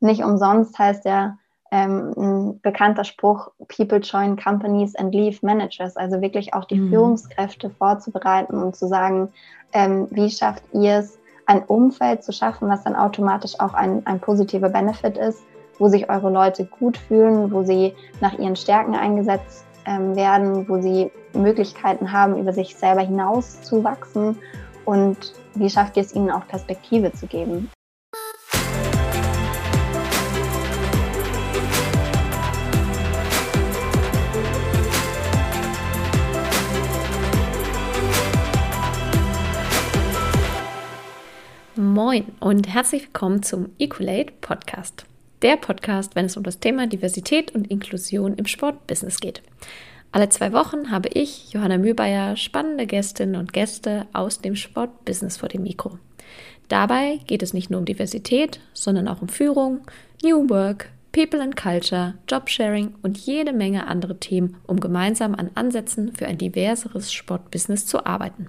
Nicht umsonst heißt ja ähm, ein bekannter Spruch, People join companies and leave managers. Also wirklich auch die mhm. Führungskräfte vorzubereiten und zu sagen, ähm, wie schafft ihr es, ein Umfeld zu schaffen, was dann automatisch auch ein, ein positiver Benefit ist, wo sich eure Leute gut fühlen, wo sie nach ihren Stärken eingesetzt ähm, werden, wo sie Möglichkeiten haben, über sich selber hinaus zu wachsen und wie schafft ihr es ihnen auch Perspektive zu geben. Moin und herzlich willkommen zum Equalate Podcast. Der Podcast, wenn es um das Thema Diversität und Inklusion im Sportbusiness geht. Alle zwei Wochen habe ich, Johanna Mühlbayer, spannende Gästinnen und Gäste aus dem Sportbusiness vor dem Mikro. Dabei geht es nicht nur um Diversität, sondern auch um Führung, New Work, People and Culture, Jobsharing und jede Menge andere Themen, um gemeinsam an Ansätzen für ein diverseres Sportbusiness zu arbeiten.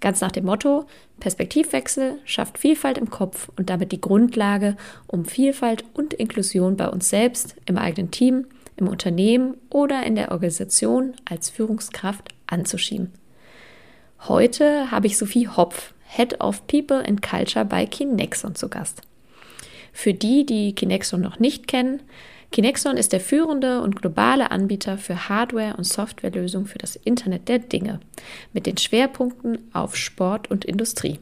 Ganz nach dem Motto, Perspektivwechsel schafft Vielfalt im Kopf und damit die Grundlage, um Vielfalt und Inklusion bei uns selbst, im eigenen Team, im Unternehmen oder in der Organisation als Führungskraft anzuschieben. Heute habe ich Sophie Hopf, Head of People and Culture bei Kinexon zu Gast. Für die, die Kinexon noch nicht kennen, Kinexon ist der führende und globale Anbieter für Hardware- und Softwarelösungen für das Internet der Dinge mit den Schwerpunkten auf Sport und Industrie.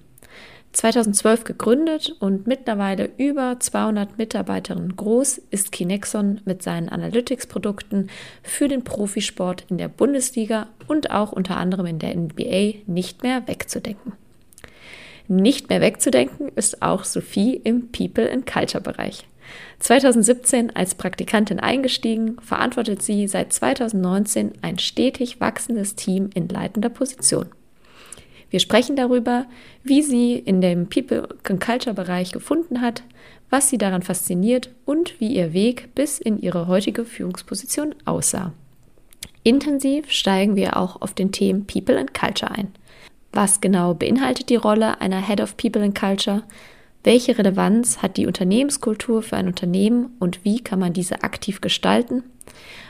2012 gegründet und mittlerweile über 200 Mitarbeiterinnen groß, ist Kinexon mit seinen Analytics-Produkten für den Profisport in der Bundesliga und auch unter anderem in der NBA nicht mehr wegzudenken. Nicht mehr wegzudenken ist auch Sophie im People and Culture Bereich. 2017 als Praktikantin eingestiegen, verantwortet sie seit 2019 ein stetig wachsendes Team in leitender Position. Wir sprechen darüber, wie sie in dem People and Culture Bereich gefunden hat, was sie daran fasziniert und wie ihr Weg bis in ihre heutige Führungsposition aussah. Intensiv steigen wir auch auf den Themen People and Culture ein. Was genau beinhaltet die Rolle einer Head of People and Culture? Welche Relevanz hat die Unternehmenskultur für ein Unternehmen und wie kann man diese aktiv gestalten?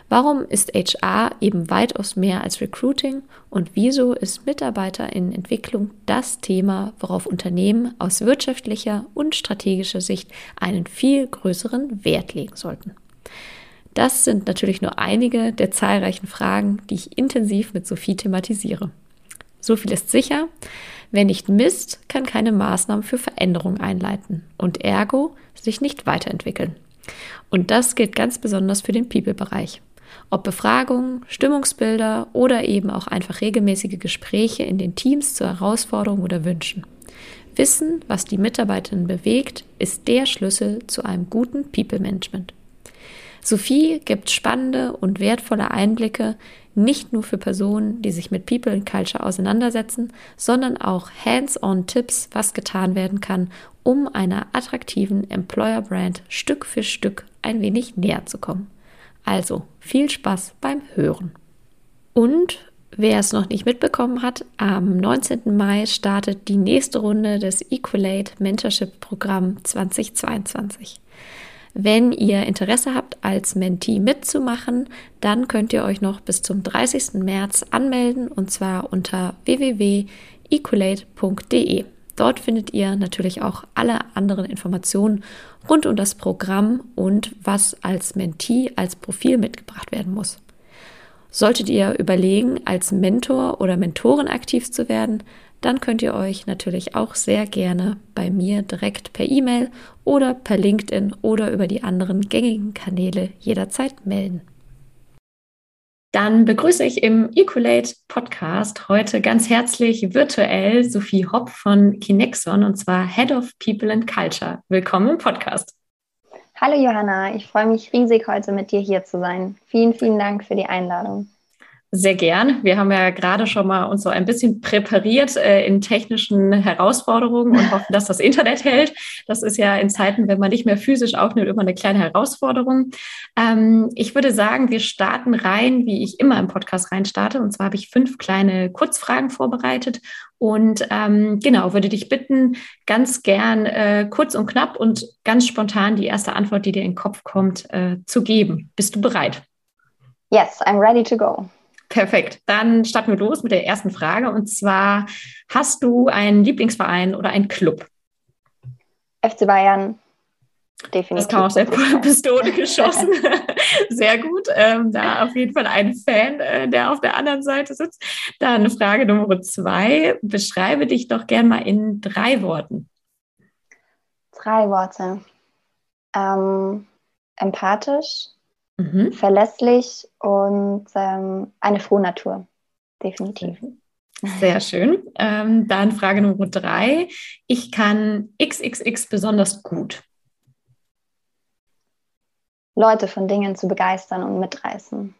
Warum ist HR eben weitaus mehr als Recruiting und wieso ist Mitarbeiter in Entwicklung das Thema, worauf Unternehmen aus wirtschaftlicher und strategischer Sicht einen viel größeren Wert legen sollten? Das sind natürlich nur einige der zahlreichen Fragen, die ich intensiv mit Sophie thematisiere. So viel ist sicher. Wer nicht misst, kann keine Maßnahmen für Veränderung einleiten und ergo sich nicht weiterentwickeln. Und das gilt ganz besonders für den People-Bereich. Ob Befragungen, Stimmungsbilder oder eben auch einfach regelmäßige Gespräche in den Teams zu Herausforderungen oder Wünschen. Wissen, was die Mitarbeitenden bewegt, ist der Schlüssel zu einem guten People-Management. Sophie gibt spannende und wertvolle Einblicke nicht nur für Personen, die sich mit People and Culture auseinandersetzen, sondern auch hands-on Tipps, was getan werden kann, um einer attraktiven Employer Brand Stück für Stück ein wenig näher zu kommen. Also viel Spaß beim Hören. Und wer es noch nicht mitbekommen hat, am 19. Mai startet die nächste Runde des Equalate Mentorship Programm 2022. Wenn ihr Interesse habt, als Mentee mitzumachen, dann könnt ihr euch noch bis zum 30. März anmelden und zwar unter www.ecolate.de. Dort findet ihr natürlich auch alle anderen Informationen rund um das Programm und was als Mentee als Profil mitgebracht werden muss. Solltet ihr überlegen, als Mentor oder Mentorin aktiv zu werden, dann könnt ihr euch natürlich auch sehr gerne bei mir direkt per E-Mail oder per LinkedIn oder über die anderen gängigen Kanäle jederzeit melden. Dann begrüße ich im Ecolate Podcast heute ganz herzlich virtuell Sophie Hopp von Kinexon und zwar Head of People and Culture. Willkommen im Podcast. Hallo Johanna, ich freue mich riesig heute mit dir hier zu sein. Vielen, vielen Dank für die Einladung. Sehr gern. Wir haben ja gerade schon mal uns so ein bisschen präpariert äh, in technischen Herausforderungen und hoffen, dass das Internet hält. Das ist ja in Zeiten, wenn man nicht mehr physisch aufnimmt, immer eine kleine Herausforderung. Ähm, ich würde sagen, wir starten rein, wie ich immer im Podcast rein starte. Und zwar habe ich fünf kleine Kurzfragen vorbereitet und ähm, genau, würde dich bitten, ganz gern äh, kurz und knapp und ganz spontan die erste Antwort, die dir in den Kopf kommt, äh, zu geben. Bist du bereit? Yes, I'm ready to go. Perfekt. Dann starten wir los mit der ersten Frage. Und zwar, hast du einen Lieblingsverein oder einen Club? FC Bayern. Definitiv. Das kam aus der Pistole geschossen. Sehr gut. Ähm, da auf jeden Fall ein Fan, äh, der auf der anderen Seite sitzt. Dann Frage Nummer zwei. Beschreibe dich doch gern mal in drei Worten. Drei Worte. Ähm, empathisch, mhm. verlässlich und ähm, eine frohe Natur. Definitiv. Sehr schön. Ähm, dann Frage Nummer drei. Ich kann XXX besonders gut. Leute von Dingen zu begeistern und mitreißen.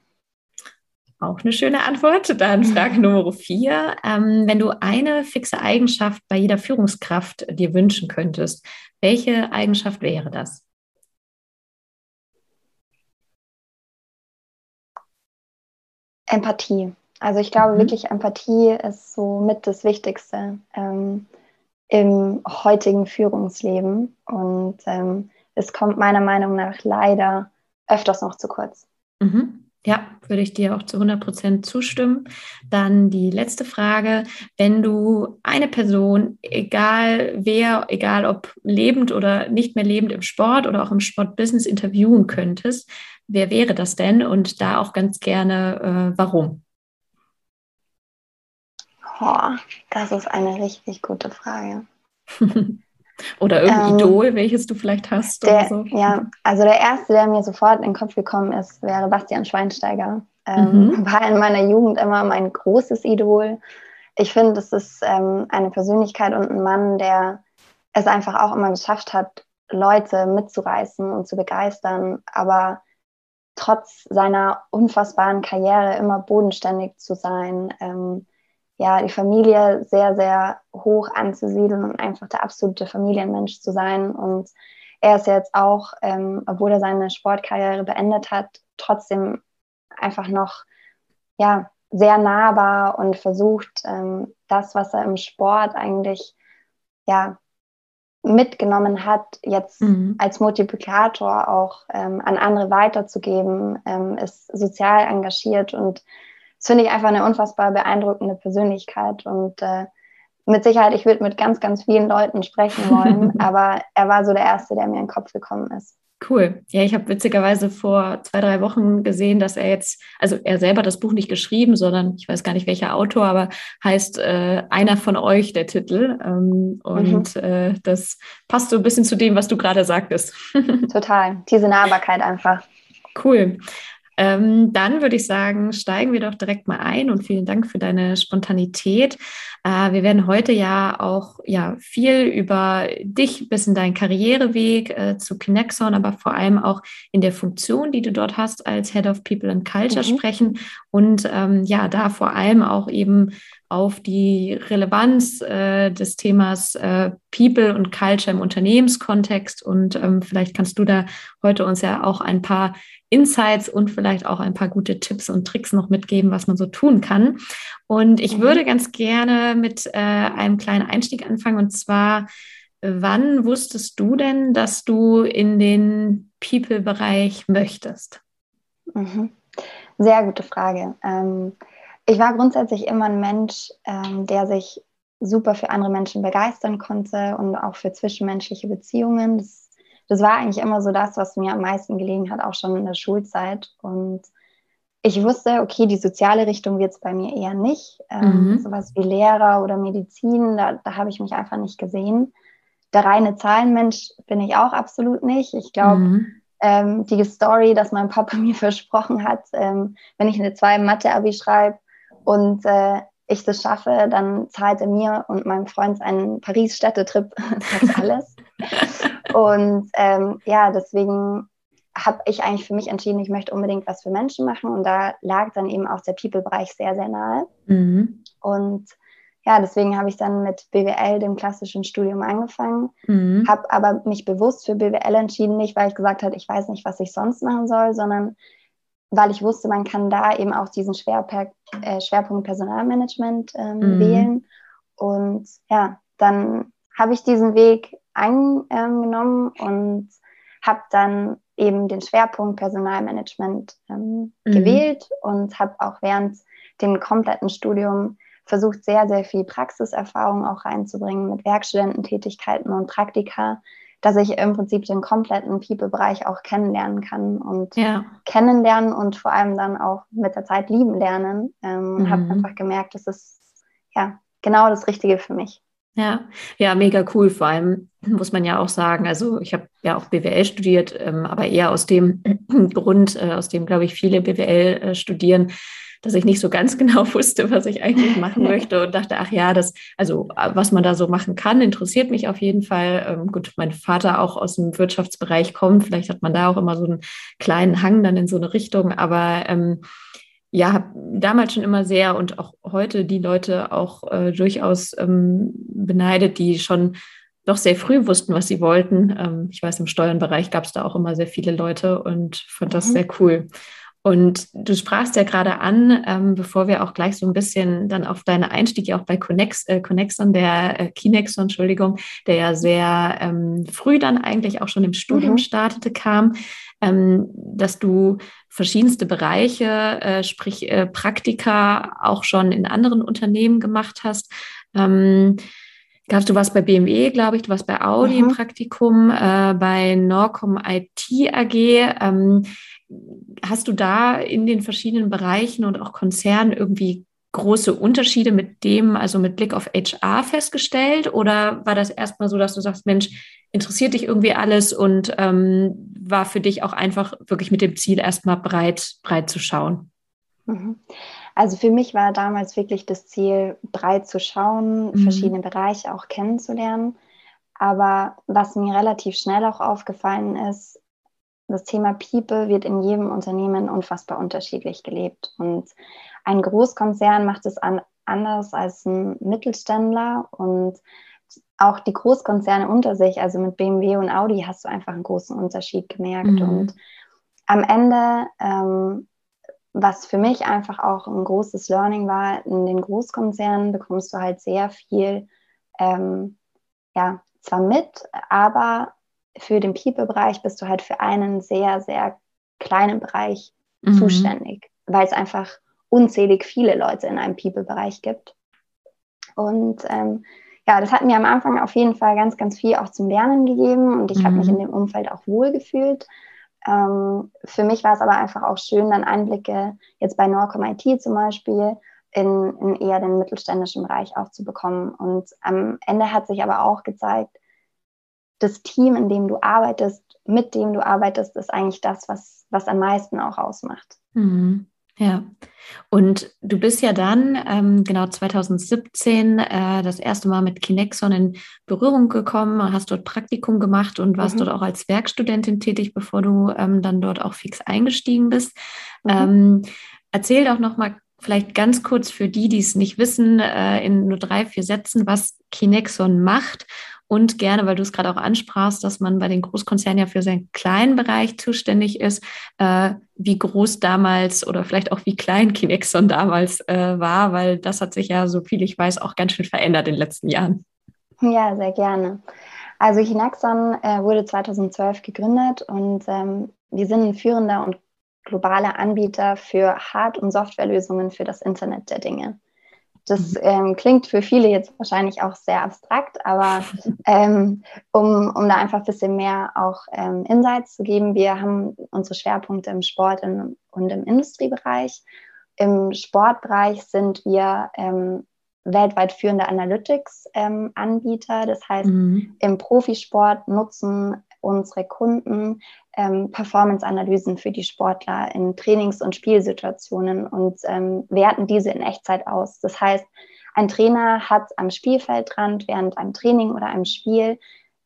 Auch eine schöne Antwort. Dann Frage Nummer vier. Ähm, wenn du eine fixe Eigenschaft bei jeder Führungskraft dir wünschen könntest, welche Eigenschaft wäre das? Empathie. Also ich glaube mhm. wirklich, Empathie ist so mit das Wichtigste ähm, im heutigen Führungsleben. Und ähm, es kommt meiner Meinung nach leider öfters noch zu kurz. Mhm. Ja, würde ich dir auch zu 100 Prozent zustimmen. Dann die letzte Frage. Wenn du eine Person, egal wer, egal ob lebend oder nicht mehr lebend im Sport oder auch im Sportbusiness interviewen könntest, wer wäre das denn? Und da auch ganz gerne, äh, warum? Oh, das ist eine richtig gute Frage. oder irgendein ähm, Idol, welches du vielleicht hast der, so. Ja, also der erste, der mir sofort in den Kopf gekommen ist, wäre Bastian Schweinsteiger. Ähm, mhm. War in meiner Jugend immer mein großes Idol. Ich finde, das ist ähm, eine Persönlichkeit und ein Mann, der es einfach auch immer geschafft hat, Leute mitzureißen und zu begeistern, aber trotz seiner unfassbaren Karriere immer bodenständig zu sein, ähm, ja, die Familie sehr, sehr hoch anzusiedeln und einfach der absolute Familienmensch zu sein. Und er ist jetzt auch, ähm, obwohl er seine Sportkarriere beendet hat, trotzdem einfach noch, ja, sehr nahbar und versucht, ähm, das, was er im Sport eigentlich, ja, mitgenommen hat, jetzt mhm. als Multiplikator auch ähm, an andere weiterzugeben, ähm, ist sozial engagiert und das finde ich einfach eine unfassbar beeindruckende Persönlichkeit und äh, mit Sicherheit, ich würde mit ganz, ganz vielen Leuten sprechen wollen, aber er war so der Erste, der mir in den Kopf gekommen ist. Cool. Ja, ich habe witzigerweise vor zwei, drei Wochen gesehen, dass er jetzt, also er selber das Buch nicht geschrieben, sondern ich weiß gar nicht welcher Autor, aber heißt äh, Einer von euch der Titel. Ähm, und mhm. äh, das passt so ein bisschen zu dem, was du gerade sagtest. Total. Diese Nahbarkeit einfach. Cool. Ähm, dann würde ich sagen, steigen wir doch direkt mal ein und vielen Dank für deine Spontanität. Äh, wir werden heute ja auch ja, viel über dich bis in deinen Karriereweg äh, zu Kinexon, aber vor allem auch in der Funktion, die du dort hast als Head of People and Culture mhm. sprechen und ähm, ja, da vor allem auch eben auf die Relevanz äh, des Themas äh, People und Culture im Unternehmenskontext. Und ähm, vielleicht kannst du da heute uns ja auch ein paar Insights und vielleicht auch ein paar gute Tipps und Tricks noch mitgeben, was man so tun kann. Und ich mhm. würde ganz gerne mit äh, einem kleinen Einstieg anfangen. Und zwar, wann wusstest du denn, dass du in den People-Bereich möchtest? Mhm. Sehr gute Frage. Ähm, ich war grundsätzlich immer ein Mensch, ähm, der sich super für andere Menschen begeistern konnte und auch für zwischenmenschliche Beziehungen. Das, das war eigentlich immer so das, was mir am meisten gelegen hat, auch schon in der Schulzeit. Und ich wusste, okay, die soziale Richtung wird es bei mir eher nicht. Ähm, mhm. Sowas wie Lehrer oder Medizin, da, da habe ich mich einfach nicht gesehen. Der reine Zahlenmensch bin ich auch absolut nicht. Ich glaube, mhm. ähm, die Story, dass mein Papa mir versprochen hat, ähm, wenn ich eine 2 im Mathe-Abi schreibe, und äh, ich das schaffe, dann zahlt er mir und meinem Freund einen Paris-Städtetrip, das alles. und ähm, ja, deswegen habe ich eigentlich für mich entschieden, ich möchte unbedingt was für Menschen machen. Und da lag dann eben auch der People-Bereich sehr, sehr nahe. Mhm. Und ja, deswegen habe ich dann mit BWL, dem klassischen Studium, angefangen, mhm. habe aber mich bewusst für BWL entschieden, nicht weil ich gesagt habe, ich weiß nicht, was ich sonst machen soll, sondern weil ich wusste, man kann da eben auch diesen Schwerpunkt, äh, Schwerpunkt Personalmanagement ähm, mhm. wählen. Und ja, dann habe ich diesen Weg eingenommen und habe dann eben den Schwerpunkt Personalmanagement ähm, mhm. gewählt und habe auch während dem kompletten Studium versucht, sehr, sehr viel Praxiserfahrung auch reinzubringen mit Werkstudententätigkeiten und Praktika, dass ich im Prinzip den kompletten People-Bereich auch kennenlernen kann und ja. kennenlernen und vor allem dann auch mit der Zeit lieben lernen. Ähm, mhm. Habe einfach gemerkt, das ist ja genau das Richtige für mich. Ja, ja, mega cool. Vor allem muss man ja auch sagen, also ich habe ja auch BWL studiert, ähm, aber eher aus dem Grund, äh, aus dem, glaube ich, viele BWL äh, studieren, dass ich nicht so ganz genau wusste, was ich eigentlich machen möchte und dachte, ach ja, das, also was man da so machen kann, interessiert mich auf jeden Fall. Ähm, gut, mein Vater auch aus dem Wirtschaftsbereich kommt, vielleicht hat man da auch immer so einen kleinen Hang dann in so eine Richtung, aber ähm, ja, habe damals schon immer sehr und auch heute die Leute auch äh, durchaus ähm, beneidet, die schon doch sehr früh wussten, was sie wollten. Ähm, ich weiß, im Steuernbereich gab es da auch immer sehr viele Leute und fand das mhm. sehr cool. Und du sprachst ja gerade an, ähm, bevor wir auch gleich so ein bisschen dann auf deinen Einstieg ja auch bei Connex, äh, Connexon, der äh, Kinexon, Entschuldigung, der ja sehr ähm, früh dann eigentlich auch schon im Studium mhm. startete, kam, ähm, dass du verschiedenste Bereiche, äh, sprich äh, Praktika auch schon in anderen Unternehmen gemacht hast. Ähm, Du warst bei BMW, glaube ich, du warst bei Audi mhm. im Praktikum, äh, bei Norcom IT AG. Ähm, hast du da in den verschiedenen Bereichen und auch Konzernen irgendwie große Unterschiede mit dem, also mit Blick auf HR festgestellt? Oder war das erstmal so, dass du sagst, Mensch, interessiert dich irgendwie alles und ähm, war für dich auch einfach wirklich mit dem Ziel, erstmal breit, breit zu schauen? Mhm. Also für mich war damals wirklich das Ziel, breit zu schauen, mhm. verschiedene Bereiche auch kennenzulernen. Aber was mir relativ schnell auch aufgefallen ist, das Thema People wird in jedem Unternehmen unfassbar unterschiedlich gelebt. Und ein Großkonzern macht es an, anders als ein Mittelständler. Und auch die Großkonzerne unter sich, also mit BMW und Audi, hast du einfach einen großen Unterschied gemerkt. Mhm. Und am Ende ähm, was für mich einfach auch ein großes Learning war, in den Großkonzernen bekommst du halt sehr viel, ähm, ja, zwar mit, aber für den People-Bereich bist du halt für einen sehr, sehr kleinen Bereich mhm. zuständig, weil es einfach unzählig viele Leute in einem People-Bereich gibt. Und ähm, ja, das hat mir am Anfang auf jeden Fall ganz, ganz viel auch zum Lernen gegeben und ich mhm. habe mich in dem Umfeld auch wohl gefühlt. Ähm, für mich war es aber einfach auch schön, dann Einblicke jetzt bei Norcom IT zum Beispiel in, in eher den mittelständischen Bereich auch zu bekommen. Und am Ende hat sich aber auch gezeigt, das Team, in dem du arbeitest, mit dem du arbeitest, ist eigentlich das, was, was am meisten auch ausmacht. Mhm. Ja, und du bist ja dann ähm, genau 2017 äh, das erste Mal mit Kinexon in Berührung gekommen, hast dort Praktikum gemacht und warst mhm. dort auch als Werkstudentin tätig, bevor du ähm, dann dort auch fix eingestiegen bist. Mhm. Ähm, erzähl doch noch mal vielleicht ganz kurz für die, die es nicht wissen, äh, in nur drei, vier Sätzen, was Kinexon macht und gerne, weil du es gerade auch ansprachst, dass man bei den Großkonzernen ja für seinen kleinen Bereich zuständig ist, äh, wie groß damals oder vielleicht auch wie klein Kinexon damals äh, war, weil das hat sich ja, so viel ich weiß, auch ganz schön verändert in den letzten Jahren. Ja, sehr gerne. Also Kinexon äh, wurde 2012 gegründet und ähm, wir sind ein führender und globaler Anbieter für Hard- und Softwarelösungen für das Internet der Dinge. Das mhm. ähm, klingt für viele jetzt wahrscheinlich auch sehr abstrakt, aber ähm, um, um da einfach ein bisschen mehr auch ähm, Insights zu geben, wir haben unsere Schwerpunkte im Sport und im Industriebereich. Im Sportbereich sind wir ähm, weltweit führende Analytics-Anbieter. Ähm, das heißt, mhm. im Profisport nutzen unsere Kunden ähm, Performance-Analysen für die Sportler in Trainings- und Spielsituationen und ähm, werten diese in Echtzeit aus. Das heißt, ein Trainer hat am Spielfeldrand während einem Training oder einem Spiel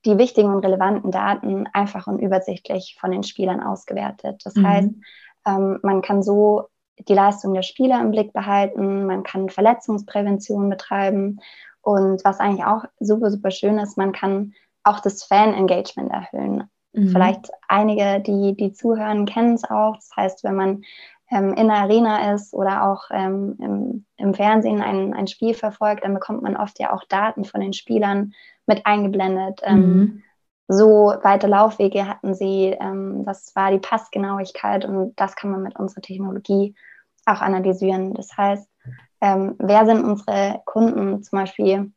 die wichtigen und relevanten Daten einfach und übersichtlich von den Spielern ausgewertet. Das mhm. heißt, ähm, man kann so die Leistung der Spieler im Blick behalten, man kann Verletzungsprävention betreiben und was eigentlich auch super, super schön ist, man kann auch das Fan-Engagement erhöhen. Mhm. Vielleicht einige, die, die zuhören, kennen es auch. Das heißt, wenn man ähm, in der Arena ist oder auch ähm, im, im, Fernsehen ein, ein Spiel verfolgt, dann bekommt man oft ja auch Daten von den Spielern mit eingeblendet. Ähm, mhm. so weite Laufwege hatten sie, ähm, das war die Passgenauigkeit und das kann man mit unserer Technologie auch analysieren. Das heißt, ähm, wer sind unsere Kunden? Zum Beispiel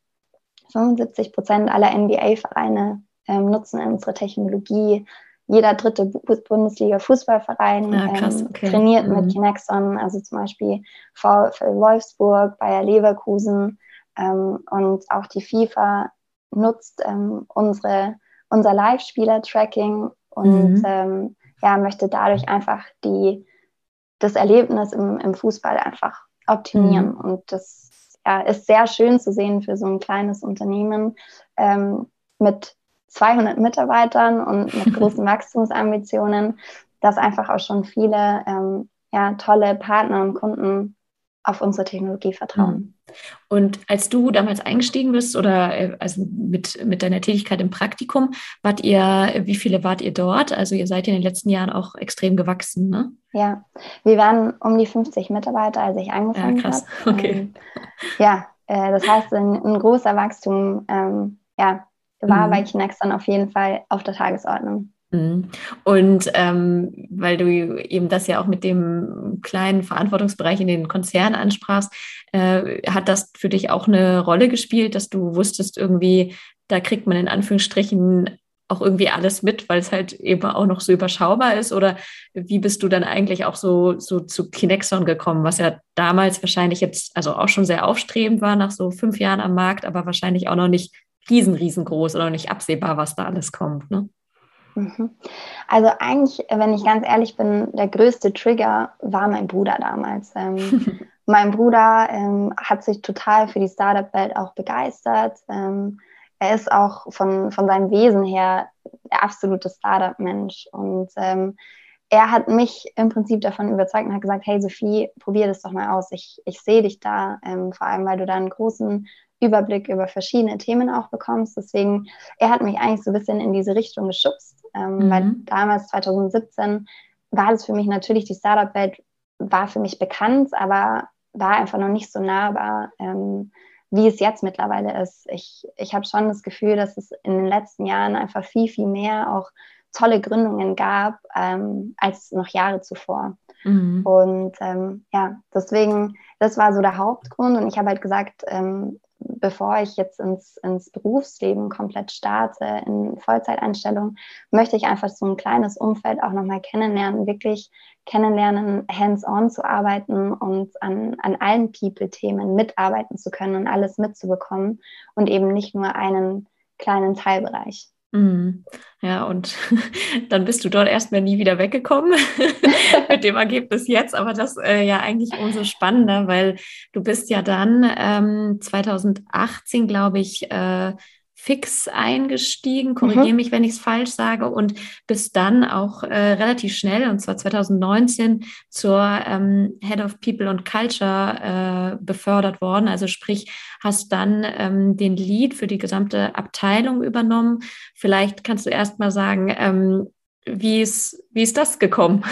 75 Prozent aller NBA-Vereine ähm, nutzen unsere Technologie. Jeder dritte Bundesliga-Fußballverein ah, ähm, okay. trainiert mhm. mit Kinexon, also zum Beispiel VfL Wolfsburg, Bayer Leverkusen ähm, und auch die FIFA nutzt ähm, unsere, unser Live-Spieler-Tracking und mhm. Ähm, ja, möchte dadurch einfach die, das Erlebnis im, im Fußball einfach optimieren. Mhm. Und das ja, ist sehr schön zu sehen für so ein kleines Unternehmen ähm, mit 200 Mitarbeitern und mit großen Wachstumsambitionen, dass einfach auch schon viele ähm, ja, tolle Partner und Kunden auf unsere Technologie vertrauen. Mhm. Und als du damals eingestiegen bist oder äh, also mit, mit deiner Tätigkeit im Praktikum, wart ihr, wie viele wart ihr dort? Also ihr seid ja in den letzten Jahren auch extrem gewachsen, ne? Ja, wir waren um die 50 Mitarbeiter, als ich angefangen habe. Ja, krass. Hab. Okay. Ähm, ja, äh, das heißt, ein, ein großer Wachstum ähm, ja, war mhm. bei Kinex dann auf jeden Fall auf der Tagesordnung. Mhm. Und ähm, weil du eben das ja auch mit dem kleinen Verantwortungsbereich in den Konzernen ansprachst, äh, hat das für dich auch eine Rolle gespielt, dass du wusstest, irgendwie, da kriegt man in Anführungsstrichen auch irgendwie alles mit, weil es halt eben auch noch so überschaubar ist? Oder wie bist du dann eigentlich auch so, so zu Kinexon gekommen, was ja damals wahrscheinlich jetzt, also auch schon sehr aufstrebend war nach so fünf Jahren am Markt, aber wahrscheinlich auch noch nicht riesen, riesengroß oder nicht absehbar, was da alles kommt, ne? Mhm. Also eigentlich, wenn ich ganz ehrlich bin, der größte Trigger war mein Bruder damals. Ähm, mein Bruder ähm, hat sich total für die Startup-Welt auch begeistert. Ähm, er ist auch von, von seinem Wesen her der absolute Startup-Mensch. Und ähm, er hat mich im Prinzip davon überzeugt und hat gesagt, hey Sophie, probier das doch mal aus. Ich, ich sehe dich da, ähm, vor allem weil du da einen großen Überblick über verschiedene Themen auch bekommst. Deswegen, er hat mich eigentlich so ein bisschen in diese Richtung geschubst, ähm, mhm. weil damals 2017 war das für mich natürlich, die Startup-Welt war für mich bekannt, aber war einfach noch nicht so nahbar, ähm, wie es jetzt mittlerweile ist. Ich, ich habe schon das Gefühl, dass es in den letzten Jahren einfach viel, viel mehr auch tolle Gründungen gab ähm, als noch Jahre zuvor. Mhm. Und ähm, ja, deswegen, das war so der Hauptgrund. Und ich habe halt gesagt, ähm, bevor ich jetzt ins, ins Berufsleben komplett starte, in Vollzeiteinstellung, möchte ich einfach so ein kleines Umfeld auch nochmal kennenlernen, wirklich kennenlernen, hands-on zu arbeiten und an, an allen People-Themen mitarbeiten zu können und alles mitzubekommen und eben nicht nur einen kleinen Teilbereich. Mhm. Ja, und dann bist du dort erstmal nie wieder weggekommen mit dem Ergebnis jetzt, aber das äh, ja eigentlich umso spannender, weil du bist ja dann ähm, 2018, glaube ich, äh, fix eingestiegen, korrigiere mhm. mich, wenn ich es falsch sage, und bist dann auch äh, relativ schnell, und zwar 2019, zur ähm, Head of People and Culture äh, befördert worden. Also sprich, hast dann ähm, den Lead für die gesamte Abteilung übernommen. Vielleicht kannst du erst mal sagen, ähm, wie ist, wie ist das gekommen?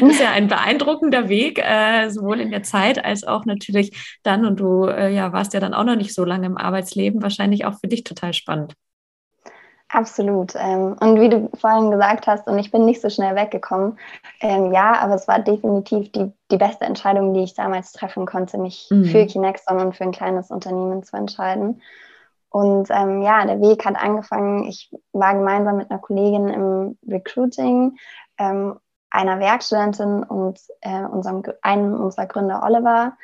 das ist ja ein beeindruckender Weg, äh, sowohl in der Zeit als auch natürlich dann. Und du äh, ja, warst ja dann auch noch nicht so lange im Arbeitsleben, wahrscheinlich auch für dich total spannend. Absolut. Ähm, und wie du vorhin gesagt hast, und ich bin nicht so schnell weggekommen, ähm, ja, aber es war definitiv die, die beste Entscheidung, die ich damals treffen konnte, mich mhm. für Kinexon und für ein kleines Unternehmen zu entscheiden. Und ähm, ja, der Weg hat angefangen. Ich war gemeinsam mit einer Kollegin im Recruiting, ähm, einer Werkstudentin und äh, unserem, einem unserer Gründer Oliver,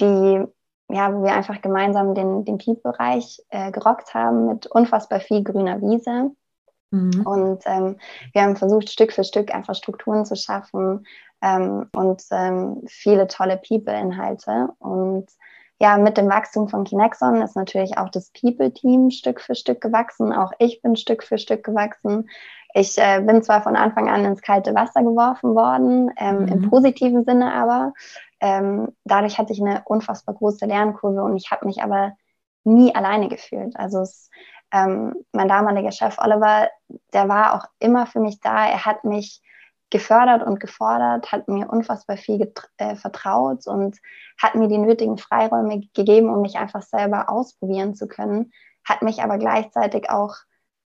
die, ja, wo wir einfach gemeinsam den, den Peak-Bereich äh, gerockt haben mit unfassbar viel grüner Wiese. Mhm. Und ähm, wir haben versucht, Stück für Stück einfach Strukturen zu schaffen ähm, und ähm, viele tolle People-Inhalte. Und ja, mit dem Wachstum von Kinexon ist natürlich auch das People-Team Stück für Stück gewachsen. Auch ich bin Stück für Stück gewachsen. Ich äh, bin zwar von Anfang an ins kalte Wasser geworfen worden, ähm, mhm. im positiven Sinne aber. Ähm, dadurch hatte ich eine unfassbar große Lernkurve und ich habe mich aber nie alleine gefühlt. Also es, ähm, mein damaliger Chef Oliver, der war auch immer für mich da. Er hat mich gefördert und gefordert, hat mir unfassbar viel äh, vertraut und hat mir die nötigen Freiräume gegeben, um mich einfach selber ausprobieren zu können, hat mich aber gleichzeitig auch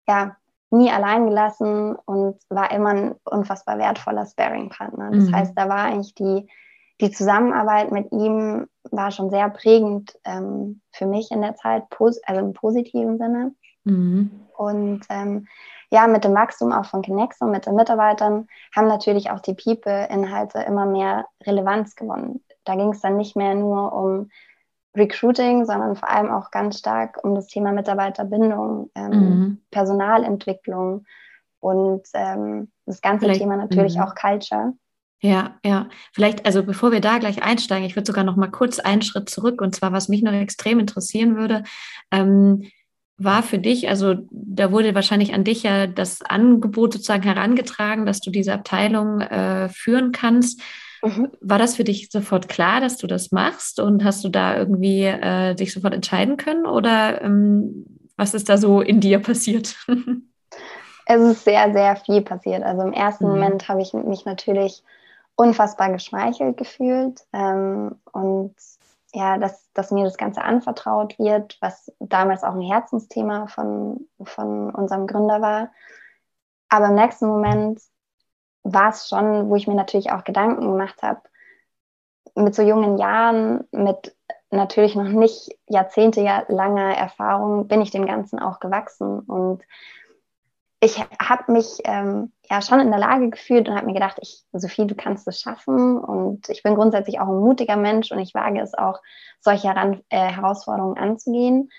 ja, nie allein gelassen und war immer ein unfassbar wertvoller Sparing-Partner. Das mhm. heißt, da war eigentlich die, die Zusammenarbeit mit ihm war schon sehr prägend ähm, für mich in der Zeit, also im positiven Sinne. Mhm. Und ähm, ja, mit dem Wachstum auch von Connexo, mit den Mitarbeitern, haben natürlich auch die People-Inhalte immer mehr Relevanz gewonnen. Da ging es dann nicht mehr nur um Recruiting, sondern vor allem auch ganz stark um das Thema Mitarbeiterbindung, ähm, mhm. Personalentwicklung und ähm, das ganze Vielleicht, Thema natürlich mhm. auch Culture. Ja, ja. Vielleicht, also bevor wir da gleich einsteigen, ich würde sogar noch mal kurz einen Schritt zurück und zwar, was mich noch extrem interessieren würde. Ähm, war für dich, also da wurde wahrscheinlich an dich ja das Angebot sozusagen herangetragen, dass du diese Abteilung äh, führen kannst. Mhm. War das für dich sofort klar, dass du das machst und hast du da irgendwie äh, dich sofort entscheiden können oder ähm, was ist da so in dir passiert? es ist sehr, sehr viel passiert. Also im ersten mhm. Moment habe ich mich natürlich unfassbar geschmeichelt gefühlt ähm, und ja, dass, dass mir das Ganze anvertraut wird, was damals auch ein Herzensthema von, von unserem Gründer war. Aber im nächsten Moment war es schon, wo ich mir natürlich auch Gedanken gemacht habe, mit so jungen Jahren, mit natürlich noch nicht jahrzehntelanger Erfahrung, bin ich dem Ganzen auch gewachsen. Und ich habe mich ähm, ja schon in der Lage gefühlt und habe mir gedacht, ich, Sophie, du kannst es schaffen. Und ich bin grundsätzlich auch ein mutiger Mensch und ich wage es auch, solche Heran äh, Herausforderungen anzugehen.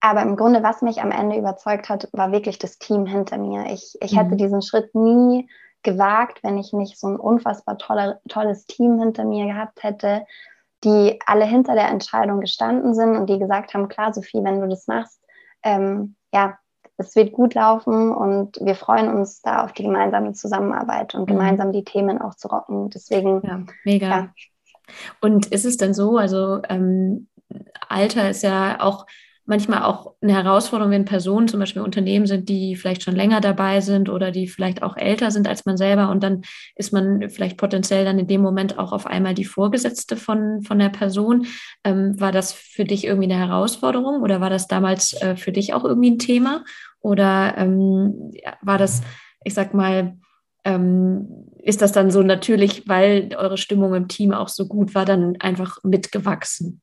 Aber im Grunde, was mich am Ende überzeugt hat, war wirklich das Team hinter mir. Ich, ich mhm. hätte diesen Schritt nie gewagt, wenn ich nicht so ein unfassbar tolle, tolles Team hinter mir gehabt hätte, die alle hinter der Entscheidung gestanden sind und die gesagt haben, klar, Sophie, wenn du das machst, ähm, ja, es wird gut laufen und wir freuen uns da auf die gemeinsame Zusammenarbeit und mhm. gemeinsam die Themen auch zu rocken. Deswegen. Ja, mega. Ja. Und ist es denn so, also ähm, Alter ist ja auch manchmal auch eine Herausforderung, wenn Personen zum Beispiel Unternehmen sind, die vielleicht schon länger dabei sind oder die vielleicht auch älter sind als man selber und dann ist man vielleicht potenziell dann in dem Moment auch auf einmal die Vorgesetzte von, von der Person. Ähm, war das für dich irgendwie eine Herausforderung oder war das damals äh, für dich auch irgendwie ein Thema? Oder ähm, war das, ich sag mal, ähm, ist das dann so natürlich, weil eure Stimmung im Team auch so gut war, dann einfach mitgewachsen?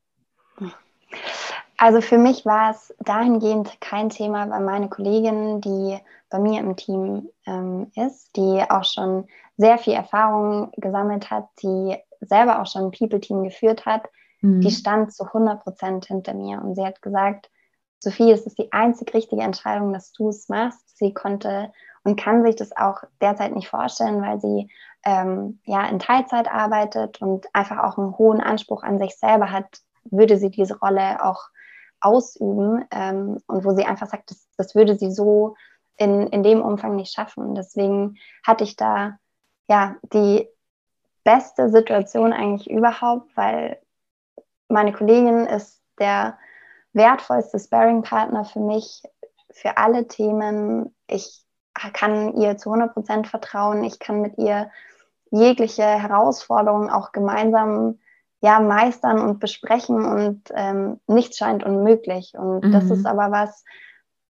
Also für mich war es dahingehend kein Thema, weil meine Kollegin, die bei mir im Team ähm, ist, die auch schon sehr viel Erfahrung gesammelt hat, die selber auch schon ein People-Team geführt hat, mhm. die stand zu 100 Prozent hinter mir und sie hat gesagt, Sophie, es ist die einzig richtige Entscheidung, dass du es machst. Sie konnte und kann sich das auch derzeit nicht vorstellen, weil sie ähm, ja in Teilzeit arbeitet und einfach auch einen hohen Anspruch an sich selber hat, würde sie diese Rolle auch ausüben ähm, und wo sie einfach sagt, das, das würde sie so in, in dem Umfang nicht schaffen. Deswegen hatte ich da ja die beste Situation eigentlich überhaupt, weil meine Kollegin ist der wertvollste Sparing-Partner für mich, für alle Themen. Ich kann ihr zu 100 Prozent vertrauen. Ich kann mit ihr jegliche Herausforderungen auch gemeinsam ja, meistern und besprechen und ähm, nichts scheint unmöglich. Und mhm. das ist aber was,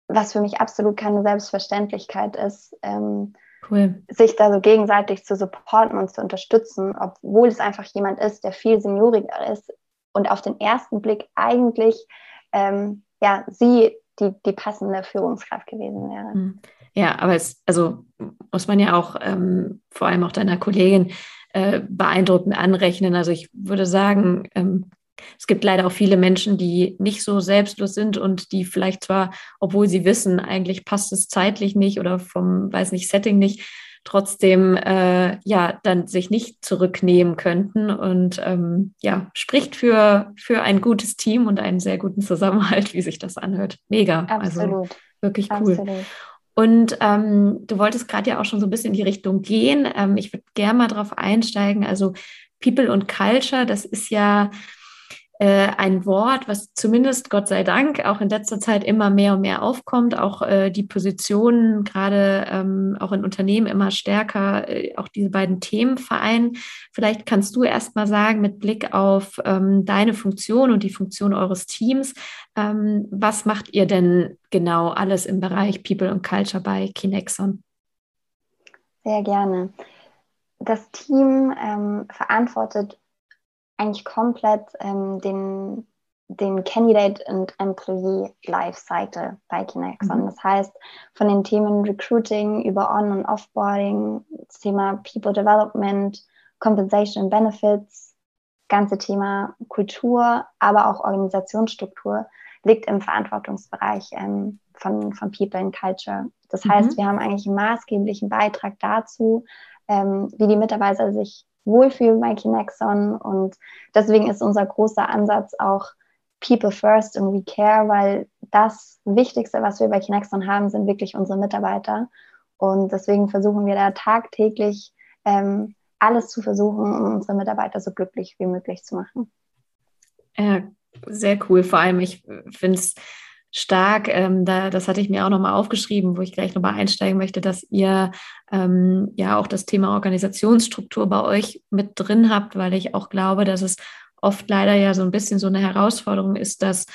was für mich absolut keine Selbstverständlichkeit ist, ähm, cool. sich da so gegenseitig zu supporten und zu unterstützen, obwohl es einfach jemand ist, der viel senioriger ist und auf den ersten Blick eigentlich ähm, ja, sie die, die passende Führungskraft gewesen wäre. Mhm. Ja, aber es, also muss man ja auch ähm, vor allem auch deiner Kollegin äh, beeindruckend anrechnen. Also ich würde sagen, ähm, es gibt leider auch viele Menschen, die nicht so selbstlos sind und die vielleicht zwar, obwohl sie wissen, eigentlich passt es zeitlich nicht oder vom, weiß nicht, Setting nicht, trotzdem äh, ja dann sich nicht zurücknehmen könnten. Und ähm, ja, spricht für, für ein gutes Team und einen sehr guten Zusammenhalt, wie sich das anhört. Mega. Also Absolut. Also wirklich cool. Absolut. Und ähm, du wolltest gerade ja auch schon so ein bisschen in die Richtung gehen. Ähm, ich würde gerne mal drauf einsteigen. Also People und Culture, das ist ja äh, ein Wort, was zumindest Gott sei Dank auch in letzter Zeit immer mehr und mehr aufkommt, auch äh, die Positionen gerade ähm, auch in Unternehmen immer stärker äh, auch diese beiden Themen vereinen. Vielleicht kannst du erst mal sagen, mit Blick auf ähm, deine Funktion und die Funktion eures Teams, ähm, was macht ihr denn genau alles im Bereich People und Culture bei Kinexon? Sehr gerne. Das Team ähm, verantwortet eigentlich komplett ähm, den, den Candidate und Employee Lifecycle bei Kinexon. Mhm. Das heißt, von den Themen Recruiting über On- und Offboarding, das Thema People Development, Compensation and Benefits, ganze Thema Kultur, aber auch Organisationsstruktur liegt im Verantwortungsbereich ähm, von, von People and Culture. Das mhm. heißt, wir haben eigentlich einen maßgeblichen Beitrag dazu, ähm, wie die Mitarbeiter sich wohlfühlen bei Kinexon. Und deswegen ist unser großer Ansatz auch People First and We Care, weil das Wichtigste, was wir bei Kinexon haben, sind wirklich unsere Mitarbeiter. Und deswegen versuchen wir da tagtäglich ähm, alles zu versuchen, um unsere Mitarbeiter so glücklich wie möglich zu machen. Ja, sehr cool. Vor allem, ich finde es stark. Ähm, da, das hatte ich mir auch nochmal aufgeschrieben, wo ich gleich nochmal einsteigen möchte, dass ihr ähm, ja auch das Thema Organisationsstruktur bei euch mit drin habt, weil ich auch glaube, dass es oft leider ja so ein bisschen so eine Herausforderung ist, dass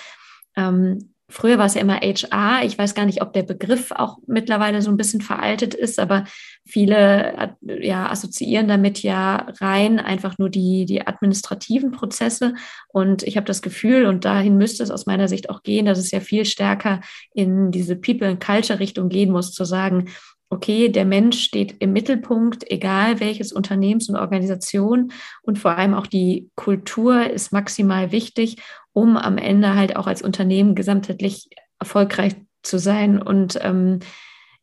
ähm, Früher war es ja immer HR. Ich weiß gar nicht, ob der Begriff auch mittlerweile so ein bisschen veraltet ist, aber viele ja, assoziieren damit ja rein einfach nur die, die administrativen Prozesse. Und ich habe das Gefühl, und dahin müsste es aus meiner Sicht auch gehen, dass es ja viel stärker in diese People- and Culture-Richtung gehen muss, zu sagen, okay, der Mensch steht im Mittelpunkt, egal welches Unternehmens und Organisation und vor allem auch die Kultur ist maximal wichtig, um am Ende halt auch als Unternehmen gesamtheitlich erfolgreich zu sein. Und ähm,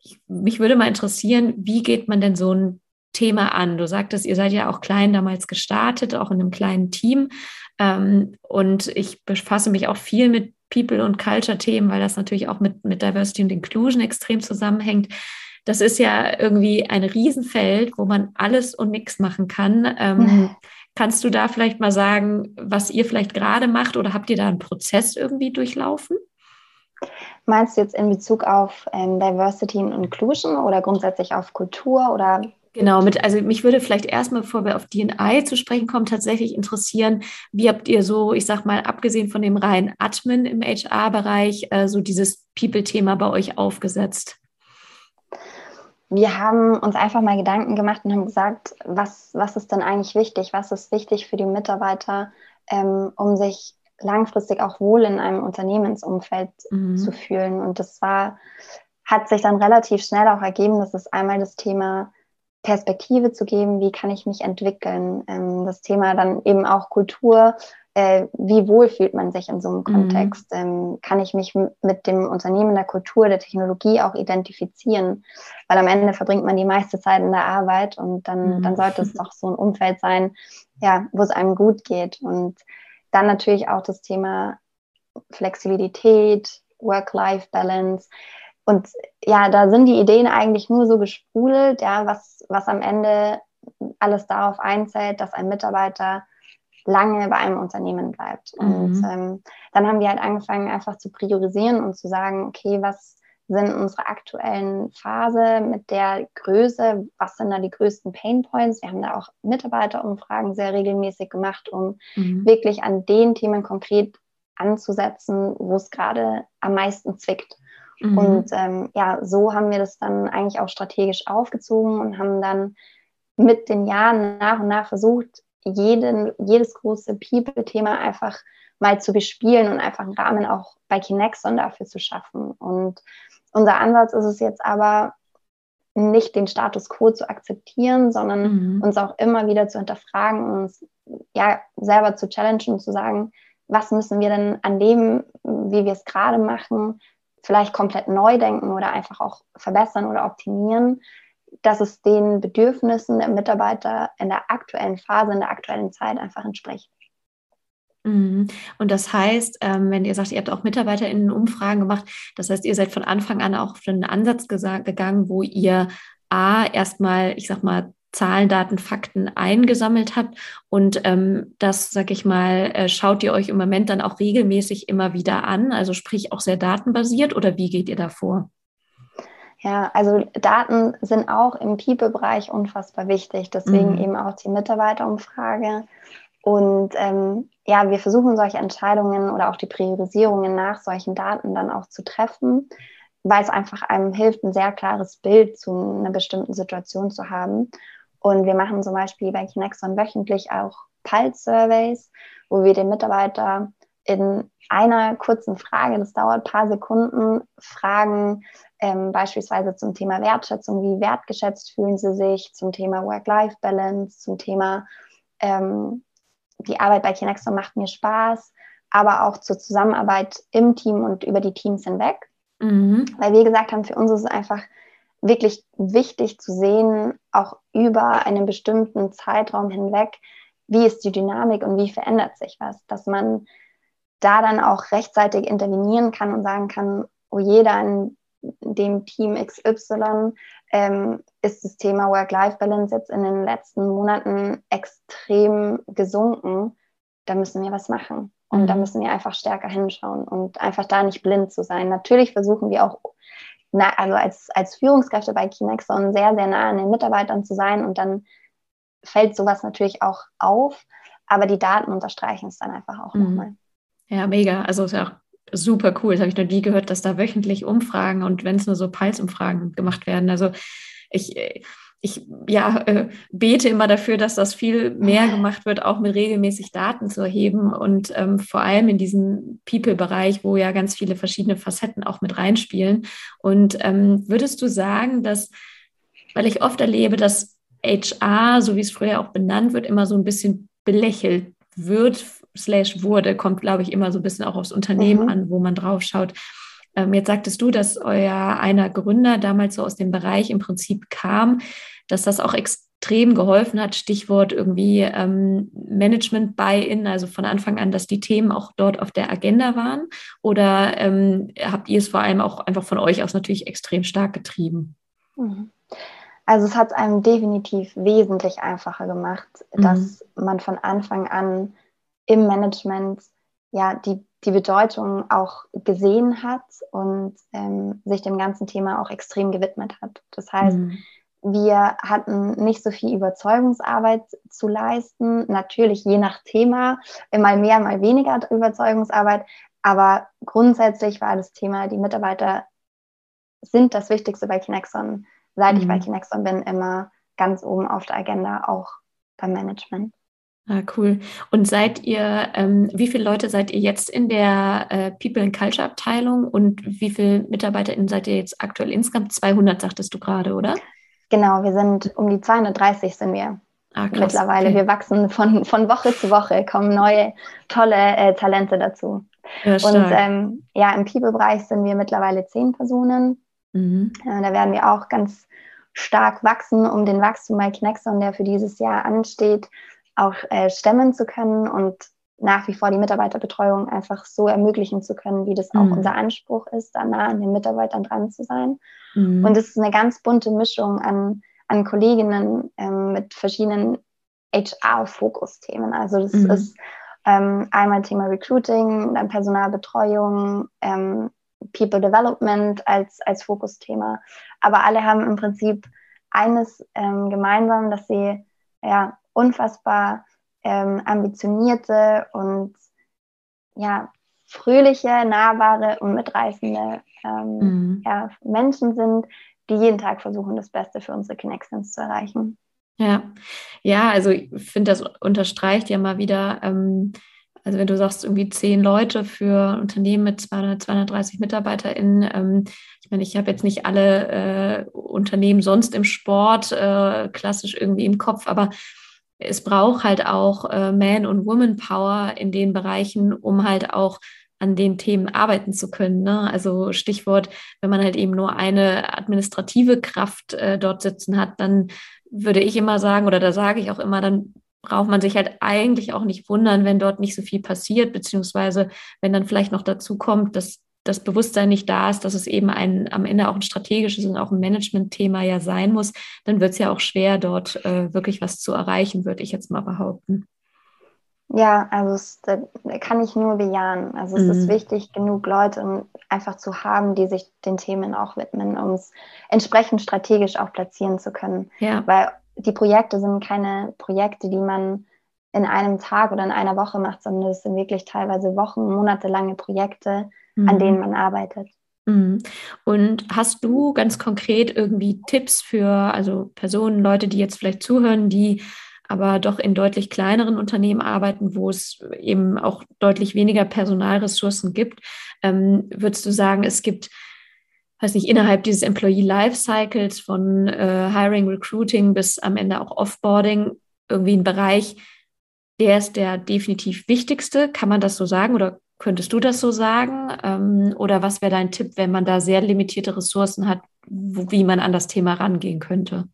ich, mich würde mal interessieren, wie geht man denn so ein Thema an? Du sagtest, ihr seid ja auch klein damals gestartet, auch in einem kleinen Team. Ähm, und ich befasse mich auch viel mit People- und Culture-Themen, weil das natürlich auch mit, mit Diversity und Inclusion extrem zusammenhängt das ist ja irgendwie ein Riesenfeld, wo man alles und nichts machen kann. Ähm, kannst du da vielleicht mal sagen, was ihr vielleicht gerade macht oder habt ihr da einen Prozess irgendwie durchlaufen? Meinst du jetzt in Bezug auf ähm, Diversity und Inclusion oder grundsätzlich auf Kultur oder Genau, mit, also mich würde vielleicht erstmal, bevor wir auf DNI zu sprechen kommen, tatsächlich interessieren, wie habt ihr so, ich sag mal, abgesehen von dem reinen Admin im HR-Bereich, äh, so dieses People-Thema bei euch aufgesetzt? Wir haben uns einfach mal Gedanken gemacht und haben gesagt, was, was ist denn eigentlich wichtig? Was ist wichtig für die Mitarbeiter, ähm, um sich langfristig auch wohl in einem Unternehmensumfeld mhm. zu fühlen? Und das war, hat sich dann relativ schnell auch ergeben, dass es einmal das Thema Perspektive zu geben, wie kann ich mich entwickeln? Ähm, das Thema dann eben auch Kultur, äh, wie wohl fühlt man sich in so einem mhm. Kontext? Mhm. Ähm, kann ich mich mit dem Unternehmen, der Kultur, der Technologie auch identifizieren? Weil am Ende verbringt man die meiste Zeit in der Arbeit und dann, mhm. dann sollte es doch so ein Umfeld sein, ja, wo es einem gut geht. Und dann natürlich auch das Thema Flexibilität, Work-Life-Balance. Und ja, da sind die Ideen eigentlich nur so gesprudelt, ja, was, was am Ende alles darauf einzählt, dass ein Mitarbeiter lange bei einem Unternehmen bleibt. Mhm. Und ähm, dann haben wir halt angefangen, einfach zu priorisieren und zu sagen, okay, was sind unsere aktuellen Phase mit der Größe, was sind da die größten Pain Points? Wir haben da auch Mitarbeiterumfragen sehr regelmäßig gemacht, um mhm. wirklich an den Themen konkret anzusetzen, wo es gerade am meisten zwickt. Mhm. Und ähm, ja, so haben wir das dann eigentlich auch strategisch aufgezogen und haben dann mit den Jahren nach und nach versucht, jeden, jedes große People-Thema einfach mal zu bespielen und einfach einen Rahmen auch bei Kinexon dafür zu schaffen. Und unser Ansatz ist es jetzt aber, nicht den Status quo zu akzeptieren, sondern mhm. uns auch immer wieder zu hinterfragen, uns ja selber zu challengen und zu sagen, was müssen wir denn an dem, wie wir es gerade machen, vielleicht komplett neu denken oder einfach auch verbessern oder optimieren, dass es den Bedürfnissen der Mitarbeiter in der aktuellen Phase, in der aktuellen Zeit einfach entspricht. Mhm. Und das heißt, ähm, wenn ihr sagt, ihr habt auch MitarbeiterInnen Umfragen gemacht, das heißt, ihr seid von Anfang an auch für einen Ansatz gegangen, wo ihr A, erstmal, ich sag mal, Zahlen, Daten, Fakten eingesammelt habt und ähm, das, sag ich mal, äh, schaut ihr euch im Moment dann auch regelmäßig immer wieder an, also sprich auch sehr datenbasiert oder wie geht ihr da vor? Ja, also Daten sind auch im People-Bereich unfassbar wichtig, deswegen mhm. eben auch die Mitarbeiterumfrage. Und ähm, ja, wir versuchen solche Entscheidungen oder auch die Priorisierungen nach solchen Daten dann auch zu treffen, weil es einfach einem hilft, ein sehr klares Bild zu einer bestimmten Situation zu haben. Und wir machen zum Beispiel bei Kinexon wöchentlich auch Pulse-Surveys, wo wir den Mitarbeiter in einer kurzen Frage, das dauert ein paar Sekunden, fragen, ähm, beispielsweise zum Thema Wertschätzung, wie wertgeschätzt fühlen sie sich, zum Thema Work-Life-Balance, zum Thema ähm, die Arbeit bei Kinexon macht mir Spaß, aber auch zur Zusammenarbeit im Team und über die Teams hinweg. Mhm. Weil wir gesagt haben, für uns ist es einfach wirklich wichtig zu sehen, auch über einen bestimmten Zeitraum hinweg, wie ist die Dynamik und wie verändert sich was, dass man da dann auch rechtzeitig intervenieren kann und sagen kann, oh jeder in dem Team XY ähm, ist das Thema Work-Life-Balance jetzt in den letzten Monaten extrem gesunken. Da müssen wir was machen. Und mhm. da müssen wir einfach stärker hinschauen und einfach da nicht blind zu sein. Natürlich versuchen wir auch, na, also als, als Führungskräfte bei Kinexon sehr, sehr nah an den Mitarbeitern zu sein und dann fällt sowas natürlich auch auf, aber die Daten unterstreichen es dann einfach auch mhm. nochmal. Ja, mega. Also ist ja auch super cool. Das habe ich noch nie gehört, dass da wöchentlich Umfragen und wenn es nur so Pulse-Umfragen gemacht werden. Also ich, ich ja, äh, bete immer dafür, dass das viel mehr gemacht wird, auch mit regelmäßig Daten zu erheben und ähm, vor allem in diesem People-Bereich, wo ja ganz viele verschiedene Facetten auch mit reinspielen. Und ähm, würdest du sagen, dass, weil ich oft erlebe, dass HR, so wie es früher auch benannt wird, immer so ein bisschen belächelt wird slash wurde, kommt, glaube ich, immer so ein bisschen auch aufs Unternehmen mhm. an, wo man drauf schaut. Ähm, jetzt sagtest du, dass euer einer Gründer damals so aus dem Bereich im Prinzip kam, dass das auch extrem geholfen hat. Stichwort irgendwie ähm, Management Buy-in, also von Anfang an, dass die Themen auch dort auf der Agenda waren. Oder ähm, habt ihr es vor allem auch einfach von euch aus natürlich extrem stark getrieben? Mhm. Also es hat es einem definitiv wesentlich einfacher gemacht, mhm. dass man von Anfang an im Management ja die, die Bedeutung auch gesehen hat und ähm, sich dem ganzen Thema auch extrem gewidmet hat. Das heißt, mhm. wir hatten nicht so viel Überzeugungsarbeit zu leisten, natürlich je nach Thema, mal mehr, mal weniger Überzeugungsarbeit, aber grundsätzlich war das Thema, die Mitarbeiter sind das Wichtigste bei Kinexon, seit mhm. ich bei mhm. Kinexon bin, immer ganz oben auf der Agenda, auch beim Management. Ah, cool. Und seid ihr, ähm, wie viele Leute seid ihr jetzt in der äh, People and Culture Abteilung und wie viele MitarbeiterInnen seid ihr jetzt aktuell insgesamt? 200, sagtest du gerade, oder? Genau, wir sind um die 230 sind wir ah, krass, mittlerweile. Okay. Wir wachsen von, von Woche zu Woche, kommen neue, tolle äh, Talente dazu. Ja, und ähm, ja, im People-Bereich sind wir mittlerweile zehn Personen. Mhm. Äh, da werden wir auch ganz stark wachsen, um den Wachstum bei Kinexon, der für dieses Jahr ansteht, auch äh, stemmen zu können und nach wie vor die Mitarbeiterbetreuung einfach so ermöglichen zu können, wie das auch mhm. unser Anspruch ist, da nah an den Mitarbeitern dran zu sein. Mhm. Und es ist eine ganz bunte Mischung an, an Kolleginnen ähm, mit verschiedenen HR-Fokusthemen. Also das mhm. ist ähm, einmal Thema Recruiting, dann Personalbetreuung, ähm, People Development als, als Fokusthema. Aber alle haben im Prinzip eines ähm, gemeinsam, dass sie ja, unfassbar ähm, ambitionierte und ja, fröhliche, nahbare und mitreißende ähm, mhm. ja, Menschen sind, die jeden Tag versuchen, das Beste für unsere Connections zu erreichen. Ja, ja, also ich finde, das unterstreicht ja mal wieder, ähm, also wenn du sagst, irgendwie zehn Leute für Unternehmen mit 200, 230 MitarbeiterInnen, ähm, ich meine, ich habe jetzt nicht alle äh, Unternehmen sonst im Sport äh, klassisch irgendwie im Kopf, aber es braucht halt auch äh, Man- und Woman-Power in den Bereichen, um halt auch an den Themen arbeiten zu können. Ne? Also Stichwort, wenn man halt eben nur eine administrative Kraft äh, dort sitzen hat, dann würde ich immer sagen, oder da sage ich auch immer, dann braucht man sich halt eigentlich auch nicht wundern, wenn dort nicht so viel passiert, beziehungsweise wenn dann vielleicht noch dazu kommt, dass das Bewusstsein nicht da ist, dass es eben ein, am Ende auch ein strategisches und auch ein Management-Thema ja sein muss, dann wird es ja auch schwer, dort äh, wirklich was zu erreichen, würde ich jetzt mal behaupten. Ja, also es, kann ich nur bejahen. Also es mhm. ist wichtig, genug Leute einfach zu haben, die sich den Themen auch widmen, um es entsprechend strategisch auch platzieren zu können. Ja. Weil die Projekte sind keine Projekte, die man in einem Tag oder in einer Woche macht, sondern es sind wirklich teilweise Wochen, monatelange Projekte, mhm. an denen man arbeitet. Mhm. Und hast du ganz konkret irgendwie Tipps für also Personen, Leute, die jetzt vielleicht zuhören, die aber doch in deutlich kleineren Unternehmen arbeiten, wo es eben auch deutlich weniger Personalressourcen gibt. Ähm, würdest du sagen, es gibt, weiß nicht, innerhalb dieses Employee Lifecycles von äh, Hiring, Recruiting bis am Ende auch Offboarding irgendwie einen Bereich, der ist der definitiv wichtigste. Kann man das so sagen oder könntest du das so sagen? Ähm, oder was wäre dein Tipp, wenn man da sehr limitierte Ressourcen hat, wie man an das Thema rangehen könnte?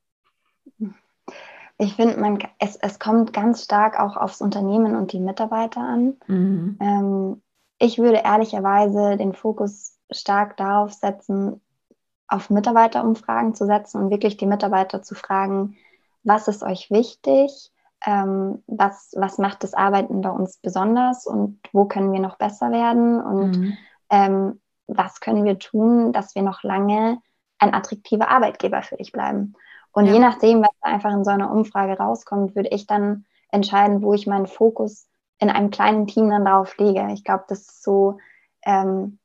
Ich finde, es, es kommt ganz stark auch aufs Unternehmen und die Mitarbeiter an. Mhm. Ähm, ich würde ehrlicherweise den Fokus stark darauf setzen, auf Mitarbeiterumfragen zu setzen und wirklich die Mitarbeiter zu fragen, was ist euch wichtig, ähm, was, was macht das Arbeiten bei uns besonders und wo können wir noch besser werden und mhm. ähm, was können wir tun, dass wir noch lange ein attraktiver Arbeitgeber für dich bleiben. Und ja. je nachdem, was einfach in so einer Umfrage rauskommt, würde ich dann entscheiden, wo ich meinen Fokus in einem kleinen Team dann darauf lege. Ich glaube, das ist so ähm,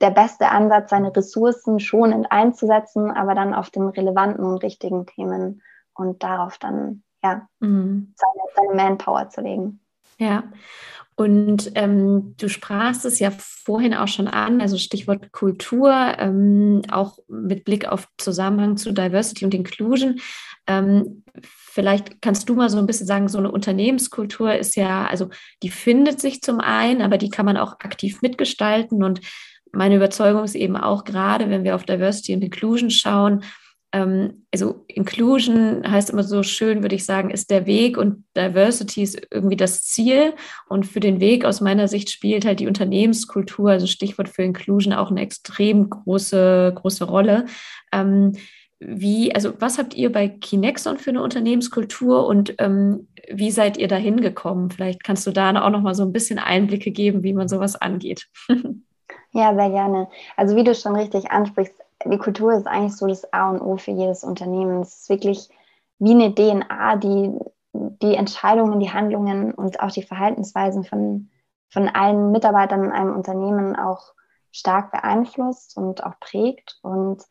der beste Ansatz, seine Ressourcen schonend einzusetzen, aber dann auf den relevanten und richtigen Themen und darauf dann ja mhm. seine, seine Manpower zu legen. Ja, und ähm, du sprachst es ja vorhin auch schon an, also Stichwort Kultur, ähm, auch mit Blick auf Zusammenhang zu Diversity und Inclusion. Ähm, vielleicht kannst du mal so ein bisschen sagen, so eine Unternehmenskultur ist ja, also die findet sich zum einen, aber die kann man auch aktiv mitgestalten. Und meine Überzeugung ist eben auch gerade, wenn wir auf Diversity und Inclusion schauen, also Inclusion heißt immer so schön, würde ich sagen, ist der Weg und Diversity ist irgendwie das Ziel. Und für den Weg aus meiner Sicht spielt halt die Unternehmenskultur, also Stichwort für Inclusion, auch eine extrem große, große Rolle. Ähm, wie, also was habt ihr bei Kinexon für eine Unternehmenskultur und ähm, wie seid ihr da hingekommen? Vielleicht kannst du da auch noch mal so ein bisschen Einblicke geben, wie man sowas angeht. Ja, sehr gerne. Also wie du schon richtig ansprichst, die Kultur ist eigentlich so das A und O für jedes Unternehmen. Es ist wirklich wie eine DNA, die die Entscheidungen, die Handlungen und auch die Verhaltensweisen von, von allen Mitarbeitern in einem Unternehmen auch stark beeinflusst und auch prägt. Und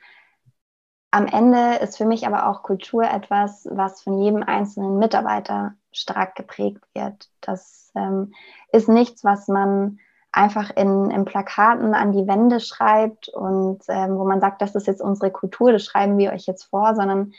am Ende ist für mich aber auch Kultur etwas, was von jedem einzelnen Mitarbeiter stark geprägt wird. Das ähm, ist nichts, was man einfach in, in Plakaten an die Wände schreibt und ähm, wo man sagt, das ist jetzt unsere Kultur, das schreiben wir euch jetzt vor, sondern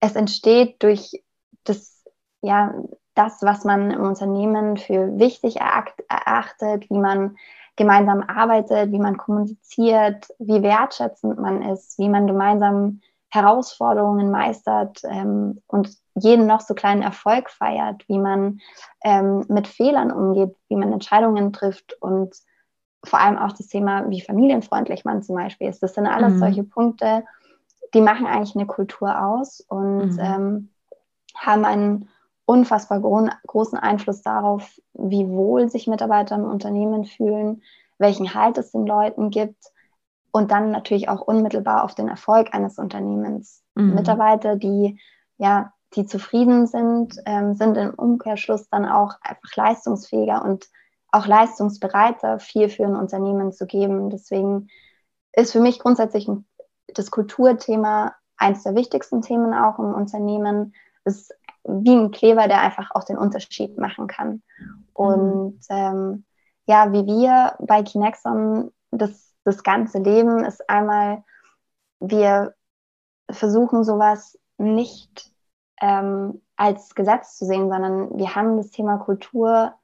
es entsteht durch das, ja, das, was man im Unternehmen für wichtig erachtet, wie man gemeinsam arbeitet, wie man kommuniziert, wie wertschätzend man ist, wie man gemeinsam Herausforderungen meistert ähm, und jeden noch so kleinen Erfolg feiert, wie man ähm, mit Fehlern umgeht, wie man Entscheidungen trifft und vor allem auch das Thema, wie familienfreundlich man zum Beispiel ist. Das sind alles mhm. solche Punkte, die machen eigentlich eine Kultur aus und mhm. ähm, haben einen unfassbar gro großen Einfluss darauf, wie wohl sich Mitarbeiter im Unternehmen fühlen, welchen Halt es den Leuten gibt und dann natürlich auch unmittelbar auf den Erfolg eines Unternehmens. Mhm. Mitarbeiter, die ja die zufrieden sind, ähm, sind im Umkehrschluss dann auch einfach leistungsfähiger und auch leistungsbereiter, viel für ein Unternehmen zu geben. Deswegen ist für mich grundsätzlich das Kulturthema eines der wichtigsten Themen auch im Unternehmen. Es ist wie ein Kleber, der einfach auch den Unterschied machen kann. Und mhm. ähm, ja, wie wir bei Kinexon das, das ganze Leben ist einmal, wir versuchen sowas nicht ähm, als Gesetz zu sehen, sondern wir haben das Thema Kultur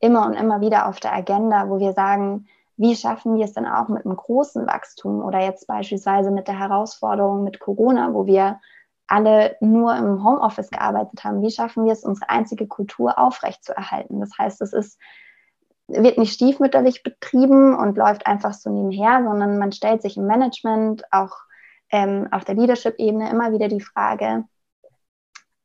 immer und immer wieder auf der Agenda, wo wir sagen, wie schaffen wir es dann auch mit einem großen Wachstum oder jetzt beispielsweise mit der Herausforderung mit Corona, wo wir alle nur im Homeoffice gearbeitet haben, wie schaffen wir es, unsere einzige Kultur aufrechtzuerhalten? Das heißt, es ist, wird nicht stiefmütterlich betrieben und läuft einfach so nebenher, sondern man stellt sich im Management, auch ähm, auf der Leadership-Ebene immer wieder die Frage,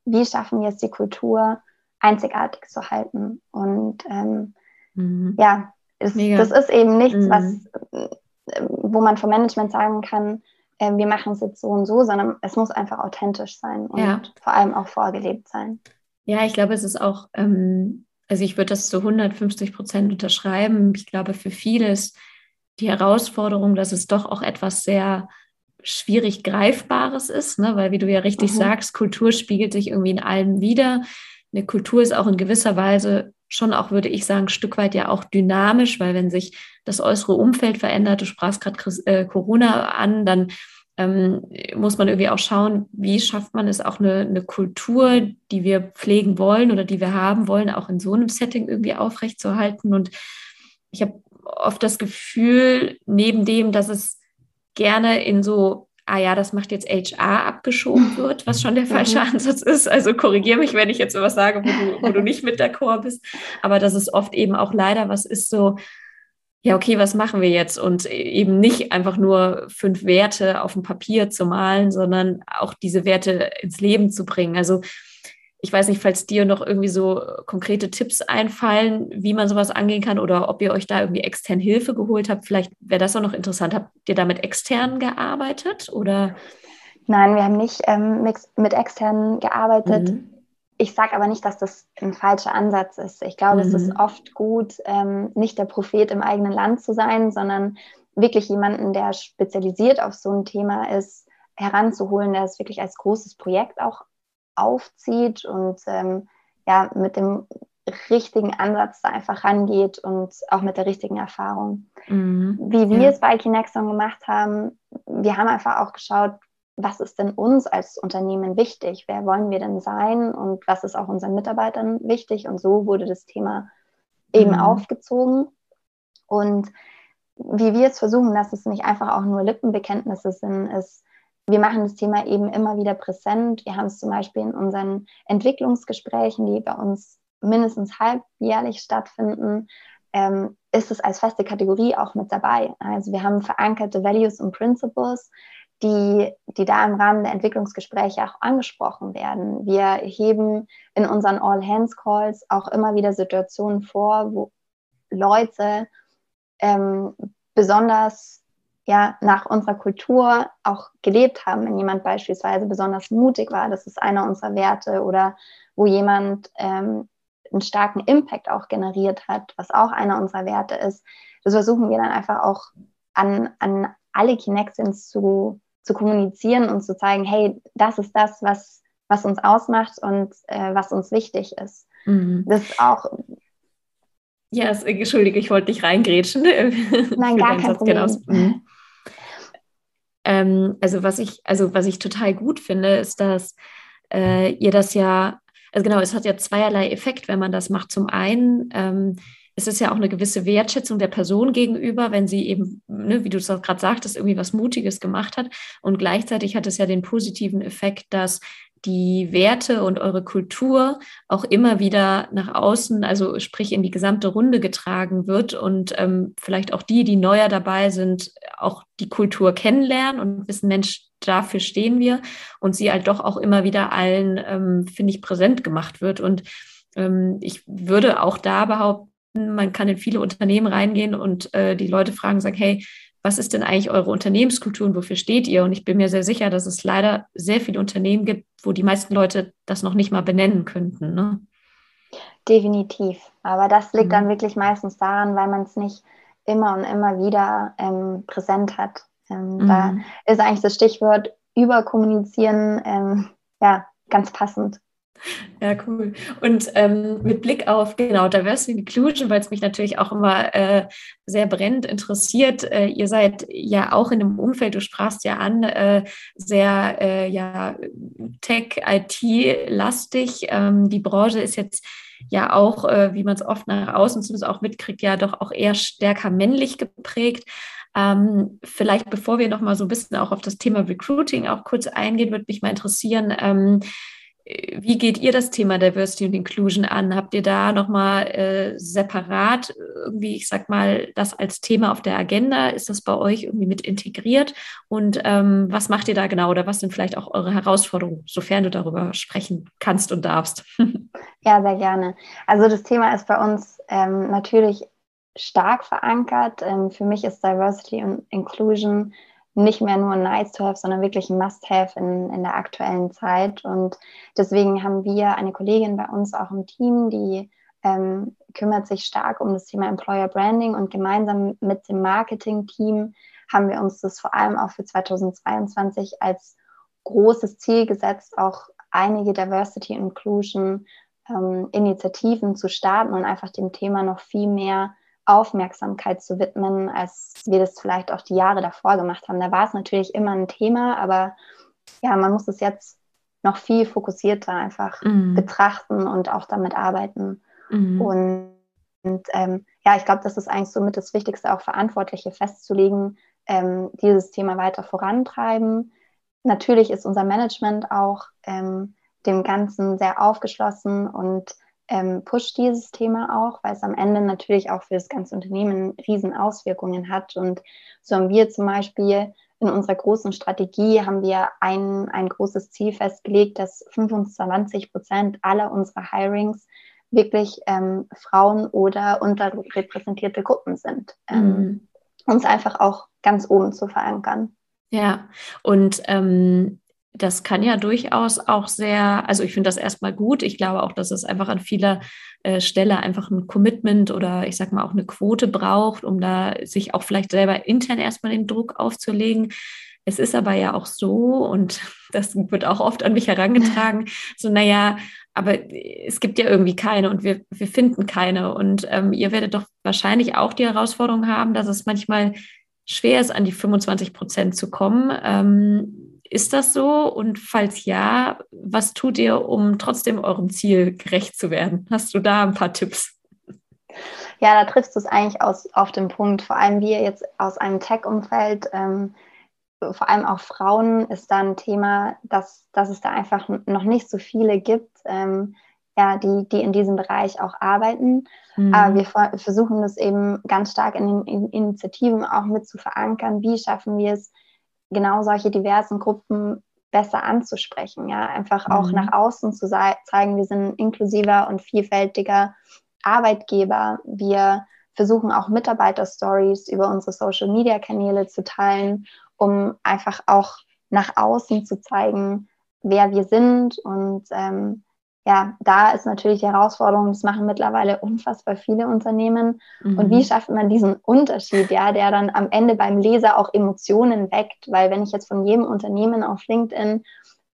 wie schaffen wir es, die Kultur einzigartig zu halten? Und ähm, mhm. ja, es, das ist eben nichts, mhm. was, wo man vom Management sagen kann, äh, wir machen es jetzt so und so, sondern es muss einfach authentisch sein und ja. vor allem auch vorgelebt sein. Ja, ich glaube, es ist auch, ähm, also ich würde das zu 150 Prozent unterschreiben. Ich glaube, für viele ist die Herausforderung, dass es doch auch etwas sehr schwierig Greifbares ist, ne? weil wie du ja richtig mhm. sagst, Kultur spiegelt sich irgendwie in allem wieder. Eine Kultur ist auch in gewisser Weise schon auch, würde ich sagen, ein Stück weit ja auch dynamisch, weil wenn sich das äußere Umfeld verändert, du sprachst gerade äh, Corona an, dann ähm, muss man irgendwie auch schauen, wie schafft man es auch eine, eine, Kultur, die wir pflegen wollen oder die wir haben wollen, auch in so einem Setting irgendwie aufrechtzuerhalten. Und ich habe oft das Gefühl, neben dem, dass es gerne in so, ah ja, das macht jetzt HR abgeschoben wird, was schon der falsche mhm. Ansatz ist. Also korrigiere mich, wenn ich jetzt was sage, wo du, wo du nicht mit d'accord bist. Aber dass es oft eben auch leider was ist, so, ja, okay, was machen wir jetzt? Und eben nicht einfach nur fünf Werte auf dem Papier zu malen, sondern auch diese Werte ins Leben zu bringen. Also ich weiß nicht, falls dir noch irgendwie so konkrete Tipps einfallen, wie man sowas angehen kann oder ob ihr euch da irgendwie extern Hilfe geholt habt. Vielleicht wäre das auch noch interessant. Habt ihr da mit externen gearbeitet oder? Nein, wir haben nicht ähm, mit, mit externen gearbeitet. Mhm. Ich sage aber nicht, dass das ein falscher Ansatz ist. Ich glaube, mhm. es ist mhm. oft gut, ähm, nicht der Prophet im eigenen Land zu sein, sondern wirklich jemanden, der spezialisiert auf so ein Thema ist, heranzuholen, der es wirklich als großes Projekt auch aufzieht und ähm, ja, mit dem richtigen Ansatz da einfach rangeht und auch mit der richtigen Erfahrung. Mhm. Wie wir ja. es bei Kinexon gemacht haben, wir haben einfach auch geschaut, was ist denn uns als Unternehmen wichtig? Wer wollen wir denn sein und was ist auch unseren Mitarbeitern wichtig? Und so wurde das Thema eben mhm. aufgezogen. Und wie wir es versuchen, dass es nicht einfach auch nur Lippenbekenntnisse sind, ist, wir machen das Thema eben immer wieder präsent. Wir haben es zum Beispiel in unseren Entwicklungsgesprächen, die bei uns mindestens halbjährlich stattfinden, ähm, ist es als feste Kategorie auch mit dabei. Also wir haben verankerte Values und Principles, die, die da im Rahmen der Entwicklungsgespräche auch angesprochen werden. Wir heben in unseren All-Hands-Calls auch immer wieder Situationen vor, wo Leute ähm, besonders ja, nach unserer Kultur auch gelebt haben. Wenn jemand beispielsweise besonders mutig war, das ist einer unserer Werte, oder wo jemand ähm, einen starken Impact auch generiert hat, was auch einer unserer Werte ist. Das versuchen wir dann einfach auch an, an alle Kinexins zu, zu kommunizieren und zu zeigen, hey, das ist das, was, was uns ausmacht und äh, was uns wichtig ist. Mhm. Das ist auch. Ja, es, entschuldige, ich wollte dich reingrätschen. Nein, gar kein Problem. Mhm. Ähm, also was ich, also was ich total gut finde, ist, dass äh, ihr das ja, also genau, es hat ja zweierlei Effekt, wenn man das macht. Zum einen ähm, es ist ja auch eine gewisse Wertschätzung der Person gegenüber, wenn sie eben, ne, wie du es gerade sagtest, irgendwie was Mutiges gemacht hat. Und gleichzeitig hat es ja den positiven Effekt, dass die Werte und eure Kultur auch immer wieder nach außen, also sprich in die gesamte Runde getragen wird und ähm, vielleicht auch die, die neuer dabei sind, auch die Kultur kennenlernen und wissen, Mensch, dafür stehen wir und sie halt doch auch immer wieder allen, ähm, finde ich, präsent gemacht wird. Und ähm, ich würde auch da behaupten, man kann in viele Unternehmen reingehen und äh, die Leute fragen, sagen, hey, was ist denn eigentlich eure Unternehmenskultur und wofür steht ihr? Und ich bin mir sehr sicher, dass es leider sehr viele Unternehmen gibt, wo die meisten Leute das noch nicht mal benennen könnten. Ne? Definitiv. Aber das liegt mhm. dann wirklich meistens daran, weil man es nicht immer und immer wieder ähm, präsent hat. Ähm, mhm. Da ist eigentlich das Stichwort überkommunizieren ähm, ja, ganz passend. Ja, cool. Und ähm, mit Blick auf genau Diversity Inclusion, weil es mich natürlich auch immer äh, sehr brennend interessiert. Äh, ihr seid ja auch in dem Umfeld, du sprachst ja an, äh, sehr äh, ja, Tech, IT-lastig. Ähm, die Branche ist jetzt ja auch, äh, wie man es oft nach außen zumindest auch mitkriegt, ja doch auch eher stärker männlich geprägt. Ähm, vielleicht bevor wir nochmal so ein bisschen auch auf das Thema Recruiting auch kurz eingehen, würde mich mal interessieren, ähm, wie geht ihr das Thema Diversity und Inclusion an? Habt ihr da nochmal äh, separat irgendwie, ich sag mal, das als Thema auf der Agenda? Ist das bei euch irgendwie mit integriert? Und ähm, was macht ihr da genau oder was sind vielleicht auch eure Herausforderungen, sofern du darüber sprechen kannst und darfst? Ja, sehr gerne. Also das Thema ist bei uns ähm, natürlich stark verankert. Ähm, für mich ist Diversity und Inclusion nicht mehr nur nice to have, sondern wirklich ein must have in, in der aktuellen Zeit. Und deswegen haben wir eine Kollegin bei uns auch im Team, die ähm, kümmert sich stark um das Thema Employer Branding und gemeinsam mit dem Marketing-Team haben wir uns das vor allem auch für 2022 als großes Ziel gesetzt, auch einige Diversity Inclusion ähm, Initiativen zu starten und einfach dem Thema noch viel mehr Aufmerksamkeit zu widmen, als wir das vielleicht auch die Jahre davor gemacht haben. Da war es natürlich immer ein Thema, aber ja, man muss es jetzt noch viel fokussierter einfach mhm. betrachten und auch damit arbeiten. Mhm. Und, und ähm, ja, ich glaube, das ist eigentlich somit das Wichtigste, auch Verantwortliche festzulegen, ähm, dieses Thema weiter vorantreiben. Natürlich ist unser Management auch ähm, dem Ganzen sehr aufgeschlossen und ähm, pusht dieses Thema auch, weil es am Ende natürlich auch für das ganze Unternehmen riesen Auswirkungen hat. Und so haben wir zum Beispiel in unserer großen Strategie haben wir ein, ein großes Ziel festgelegt, dass 25 Prozent aller unserer Hirings wirklich ähm, Frauen oder unterrepräsentierte Gruppen sind. Ähm, mhm. Uns einfach auch ganz oben zu verankern. Ja, und ähm, das kann ja durchaus auch sehr, also ich finde das erstmal gut. Ich glaube auch, dass es einfach an vieler äh, Stelle einfach ein Commitment oder ich sag mal auch eine Quote braucht, um da sich auch vielleicht selber intern erstmal den Druck aufzulegen. Es ist aber ja auch so, und das wird auch oft an mich herangetragen, so, naja, aber es gibt ja irgendwie keine und wir, wir finden keine. Und ähm, ihr werdet doch wahrscheinlich auch die Herausforderung haben, dass es manchmal schwer ist, an die 25 Prozent zu kommen. Ähm, ist das so? Und falls ja, was tut ihr, um trotzdem eurem Ziel gerecht zu werden? Hast du da ein paar Tipps? Ja, da triffst du es eigentlich aus, auf den Punkt. Vor allem wir jetzt aus einem Tech-Umfeld, ähm, vor allem auch Frauen, ist da ein Thema, dass, dass es da einfach noch nicht so viele gibt, ähm, ja, die, die in diesem Bereich auch arbeiten. Mhm. Aber wir versuchen das eben ganz stark in den Initiativen auch mit zu verankern. Wie schaffen wir es, genau solche diversen Gruppen besser anzusprechen, ja, einfach auch mhm. nach außen zu zeigen, wir sind inklusiver und vielfältiger Arbeitgeber. Wir versuchen auch Mitarbeiter-Stories über unsere Social-Media-Kanäle zu teilen, um einfach auch nach außen zu zeigen, wer wir sind und ähm, ja, da ist natürlich die Herausforderung, das machen mittlerweile unfassbar viele Unternehmen. Mhm. Und wie mhm. schafft man diesen Unterschied, ja, der dann am Ende beim Leser auch Emotionen weckt? Weil wenn ich jetzt von jedem Unternehmen auf LinkedIn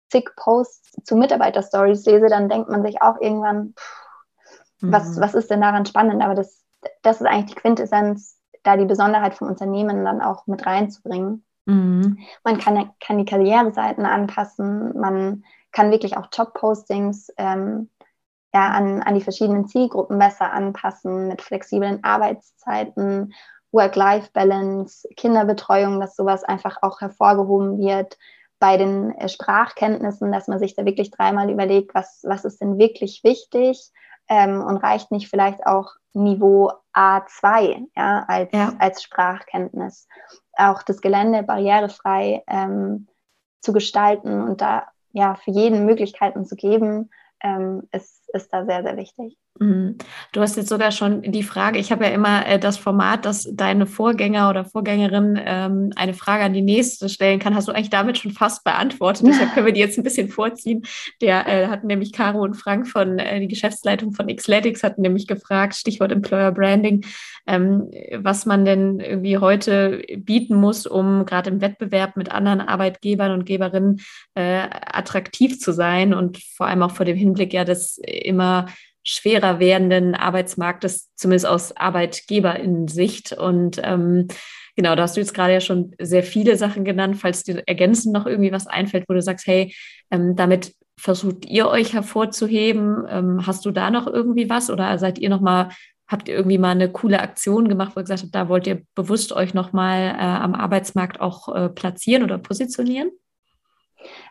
zig Posts zu Mitarbeiter-Stories lese, dann denkt man sich auch irgendwann, pff, mhm. was, was ist denn daran spannend? Aber das, das ist eigentlich die Quintessenz, da die Besonderheit vom Unternehmen dann auch mit reinzubringen. Mhm. Man kann, kann die Karriereseiten anpassen, man kann wirklich auch Job-Postings ähm, ja, an, an die verschiedenen Zielgruppen besser anpassen mit flexiblen Arbeitszeiten, Work-Life-Balance, Kinderbetreuung, dass sowas einfach auch hervorgehoben wird bei den äh, Sprachkenntnissen, dass man sich da wirklich dreimal überlegt, was, was ist denn wirklich wichtig ähm, und reicht nicht vielleicht auch Niveau A2 ja, als, ja. als Sprachkenntnis. Auch das Gelände barrierefrei ähm, zu gestalten und da ja, für jeden Möglichkeiten zu geben, ähm, ist, ist da sehr, sehr wichtig. Mhm. Du hast jetzt sogar schon die Frage, ich habe ja immer äh, das Format, dass deine Vorgänger oder Vorgängerin ähm, eine Frage an die nächste stellen kann. Hast du eigentlich damit schon fast beantwortet? Deshalb können wir die jetzt ein bisschen vorziehen. Der äh, hatten nämlich Caro und Frank von äh, die Geschäftsleitung von Xletics hatten nämlich gefragt, Stichwort Employer Branding, ähm, was man denn irgendwie heute bieten muss, um gerade im Wettbewerb mit anderen Arbeitgebern und Geberinnen äh, attraktiv zu sein und vor allem auch vor dem Hinblick ja, dass immer schwerer werdenden Arbeitsmarktes, zumindest aus Arbeitgeberinnen-Sicht. Und ähm, genau, da hast du jetzt gerade ja schon sehr viele Sachen genannt. Falls dir ergänzend noch irgendwie was einfällt, wo du sagst, hey, ähm, damit versucht ihr euch hervorzuheben? Ähm, hast du da noch irgendwie was oder seid ihr noch mal habt ihr irgendwie mal eine coole Aktion gemacht, wo ihr gesagt habt, da wollt ihr bewusst euch noch mal äh, am Arbeitsmarkt auch äh, platzieren oder positionieren?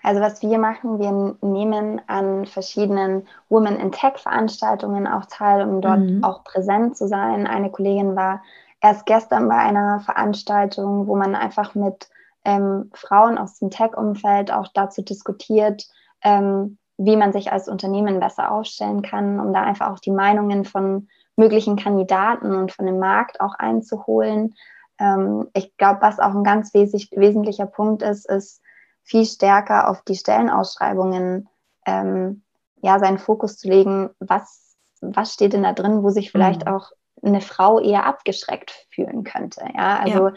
Also was wir machen, wir nehmen an verschiedenen Women in Tech Veranstaltungen auch teil, um dort mhm. auch präsent zu sein. Eine Kollegin war erst gestern bei einer Veranstaltung, wo man einfach mit ähm, Frauen aus dem Tech-Umfeld auch dazu diskutiert, ähm, wie man sich als Unternehmen besser aufstellen kann, um da einfach auch die Meinungen von möglichen Kandidaten und von dem Markt auch einzuholen. Ähm, ich glaube, was auch ein ganz wes wesentlicher Punkt ist, ist viel stärker auf die Stellenausschreibungen ähm, ja seinen Fokus zu legen, was, was steht denn da drin, wo sich vielleicht mhm. auch eine Frau eher abgeschreckt fühlen könnte. Ja, also ja.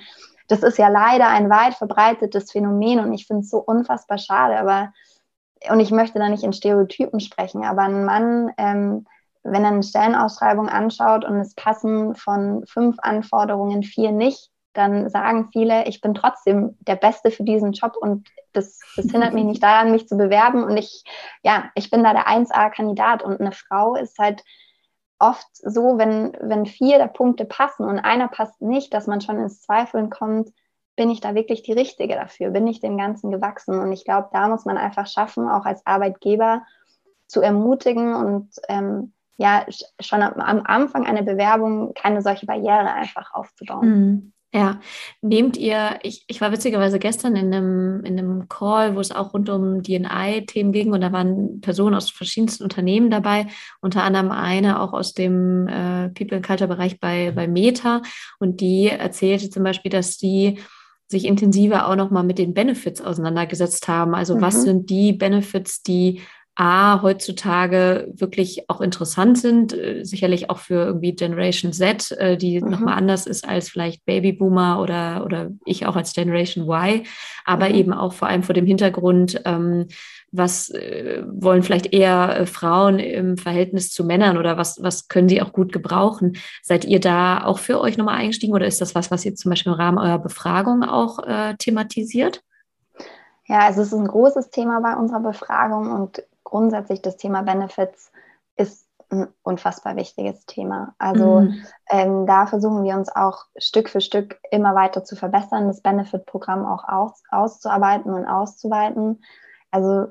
das ist ja leider ein weit verbreitetes Phänomen und ich finde es so unfassbar schade, aber und ich möchte da nicht in Stereotypen sprechen, aber ein Mann, ähm, wenn er eine Stellenausschreibung anschaut und es passen von fünf Anforderungen vier nicht, dann sagen viele, ich bin trotzdem der Beste für diesen Job und das, das hindert mich nicht daran, mich zu bewerben und ich, ja, ich bin da der 1A-Kandidat und eine Frau ist halt oft so, wenn, wenn vier der Punkte passen und einer passt nicht, dass man schon ins Zweifeln kommt, bin ich da wirklich die Richtige dafür? Bin ich dem Ganzen gewachsen? Und ich glaube, da muss man einfach schaffen, auch als Arbeitgeber zu ermutigen und ähm, ja, schon am Anfang einer Bewerbung keine solche Barriere einfach aufzubauen. Ja, nehmt ihr, ich, ich war witzigerweise gestern in einem, in einem Call, wo es auch rund um DNI-Themen ging und da waren Personen aus verschiedensten Unternehmen dabei, unter anderem eine auch aus dem äh, People Culture Bereich bei, bei Meta und die erzählte zum Beispiel, dass die sich intensiver auch nochmal mit den Benefits auseinandergesetzt haben. Also mhm. was sind die Benefits, die A, heutzutage wirklich auch interessant sind, äh, sicherlich auch für irgendwie Generation Z, äh, die mhm. nochmal anders ist als vielleicht Babyboomer oder, oder ich auch als Generation Y, aber mhm. eben auch vor allem vor dem Hintergrund, ähm, was äh, wollen vielleicht eher äh, Frauen im Verhältnis zu Männern oder was, was können sie auch gut gebrauchen? Seid ihr da auch für euch nochmal eingestiegen oder ist das was, was ihr zum Beispiel im Rahmen eurer Befragung auch äh, thematisiert? Ja, also es ist ein großes Thema bei unserer Befragung und grundsätzlich das Thema Benefits ist ein unfassbar wichtiges Thema. Also mhm. ähm, da versuchen wir uns auch Stück für Stück immer weiter zu verbessern, das Benefit-Programm auch aus, auszuarbeiten und auszuweiten. Also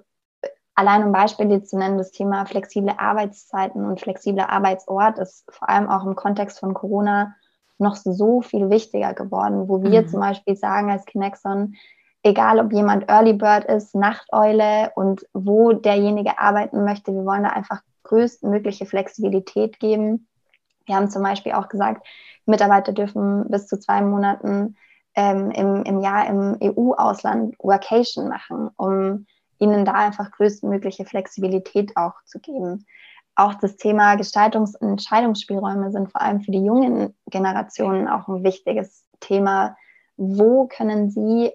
allein um Beispiele zu nennen, das Thema flexible Arbeitszeiten und flexibler Arbeitsort ist vor allem auch im Kontext von Corona noch so viel wichtiger geworden, wo wir mhm. zum Beispiel sagen als Kinexon, egal ob jemand Early Bird ist, Nachteule und wo derjenige arbeiten möchte, wir wollen da einfach größtmögliche Flexibilität geben. Wir haben zum Beispiel auch gesagt, Mitarbeiter dürfen bis zu zwei Monaten ähm, im, im Jahr im EU-Ausland Workation machen, um ihnen da einfach größtmögliche Flexibilität auch zu geben. Auch das Thema Gestaltungs- und Entscheidungsspielräume sind vor allem für die jungen Generationen auch ein wichtiges Thema. Wo können sie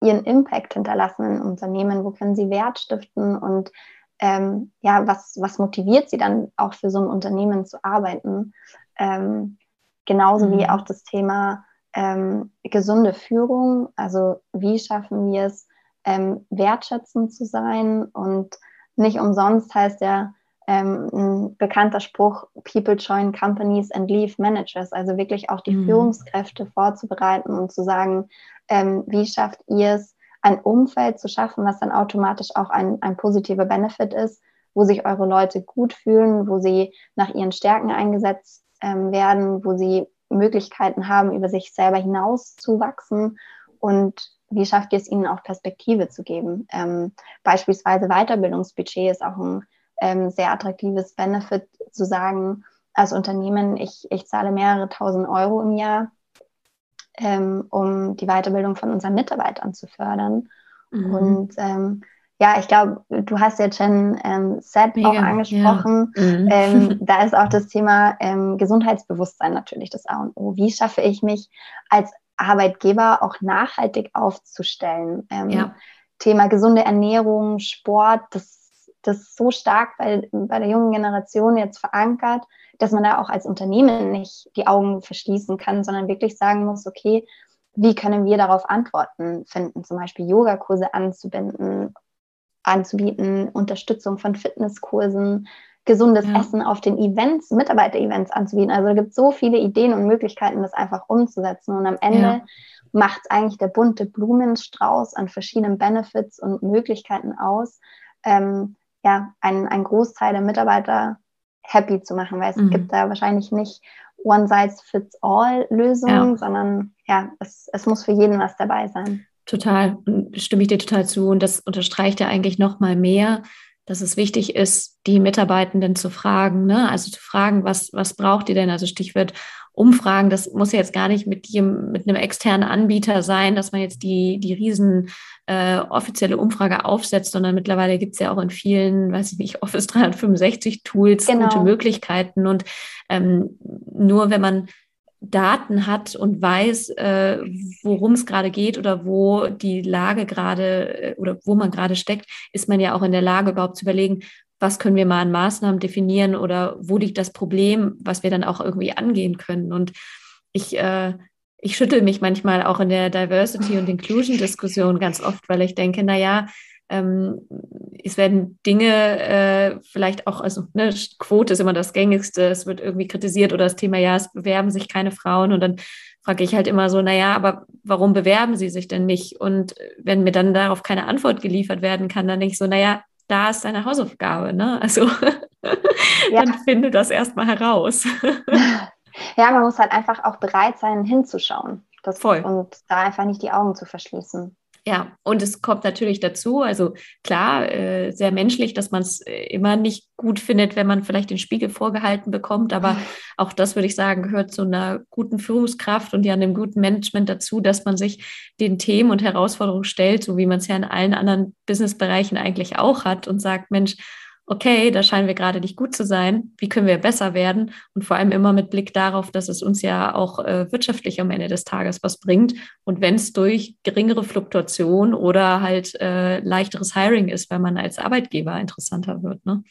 ihren Impact hinterlassen in Unternehmen? Wo können sie Wert stiften? Und ähm, ja, was, was motiviert sie dann auch für so ein Unternehmen zu arbeiten? Ähm, genauso mhm. wie auch das Thema ähm, gesunde Führung. Also wie schaffen wir es, ähm, wertschätzend zu sein? Und nicht umsonst heißt ja ähm, ein bekannter Spruch, People join companies and leave managers. Also wirklich auch die mhm. Führungskräfte vorzubereiten und zu sagen, ähm, wie schafft ihr es, ein Umfeld zu schaffen, was dann automatisch auch ein, ein positiver Benefit ist, wo sich eure Leute gut fühlen, wo sie nach ihren Stärken eingesetzt ähm, werden, wo sie Möglichkeiten haben, über sich selber hinaus zu wachsen und wie schafft ihr es ihnen auch Perspektive zu geben? Ähm, beispielsweise Weiterbildungsbudget ist auch ein ähm, sehr attraktives Benefit zu sagen, als Unternehmen, ich, ich zahle mehrere tausend Euro im Jahr ähm, um die Weiterbildung von unseren Mitarbeitern zu fördern. Mhm. Und ähm, ja, ich glaube, du hast ja Jen ähm, Set Mega, auch angesprochen. Ja. Mhm. Ähm, da ist auch das Thema ähm, Gesundheitsbewusstsein natürlich das A und O. Wie schaffe ich mich als Arbeitgeber auch nachhaltig aufzustellen? Ähm, ja. Thema gesunde Ernährung, Sport, das, das ist so stark bei, bei der jungen Generation jetzt verankert dass man da auch als Unternehmen nicht die Augen verschließen kann, sondern wirklich sagen muss, okay, wie können wir darauf Antworten finden, zum Beispiel Yogakurse anzubinden, anzubieten, Unterstützung von Fitnesskursen, gesundes ja. Essen auf den Events, Mitarbeiter-Events anzubieten. Also da gibt es so viele Ideen und Möglichkeiten, das einfach umzusetzen. Und am Ende ja. macht eigentlich der bunte Blumenstrauß an verschiedenen Benefits und Möglichkeiten aus, ähm, ja, einen, einen Großteil der Mitarbeiter happy zu machen, weil es mhm. gibt da wahrscheinlich nicht One-Size-Fits-All-Lösungen, ja. sondern ja, es, es muss für jeden was dabei sein. Total, stimme ich dir total zu. Und das unterstreicht ja eigentlich noch mal mehr, dass es wichtig ist, die Mitarbeitenden zu fragen, ne? also zu fragen, was, was braucht ihr denn? Also Stichwort Umfragen, das muss ja jetzt gar nicht mit, dem, mit einem externen Anbieter sein, dass man jetzt die, die riesen äh, offizielle Umfrage aufsetzt, sondern mittlerweile gibt es ja auch in vielen, weiß ich nicht, Office 365 Tools genau. gute Möglichkeiten. Und ähm, nur wenn man Daten hat und weiß, äh, worum es gerade geht oder wo die Lage gerade äh, oder wo man gerade steckt, ist man ja auch in der Lage, überhaupt zu überlegen, was können wir mal an Maßnahmen definieren oder wo liegt das Problem, was wir dann auch irgendwie angehen können. Und ich, äh, ich schüttel mich manchmal auch in der Diversity- und Inclusion-Diskussion ganz oft, weil ich denke, na ja, ähm, es werden Dinge äh, vielleicht auch, also ne, Quote ist immer das Gängigste, es wird irgendwie kritisiert oder das Thema, ja, es bewerben sich keine Frauen und dann frage ich halt immer so, naja, aber warum bewerben sie sich denn nicht? Und wenn mir dann darauf keine Antwort geliefert werden kann, dann denke ich so, naja, da ist deine Hausaufgabe, ne? Also ja. dann finde das erstmal heraus. ja, man muss halt einfach auch bereit sein, hinzuschauen. Das, Voll. Und da einfach nicht die Augen zu verschließen. Ja, und es kommt natürlich dazu, also klar, äh, sehr menschlich, dass man es äh, immer nicht gut findet, wenn man vielleicht den Spiegel vorgehalten bekommt, aber auch das würde ich sagen, gehört zu einer guten Führungskraft und ja einem guten Management dazu, dass man sich den Themen und Herausforderungen stellt, so wie man es ja in allen anderen Businessbereichen eigentlich auch hat und sagt, Mensch, okay, da scheinen wir gerade nicht gut zu sein, wie können wir besser werden und vor allem immer mit Blick darauf, dass es uns ja auch äh, wirtschaftlich am Ende des Tages was bringt und wenn es durch geringere Fluktuation oder halt äh, leichteres Hiring ist, weil man als Arbeitgeber interessanter wird. Ne?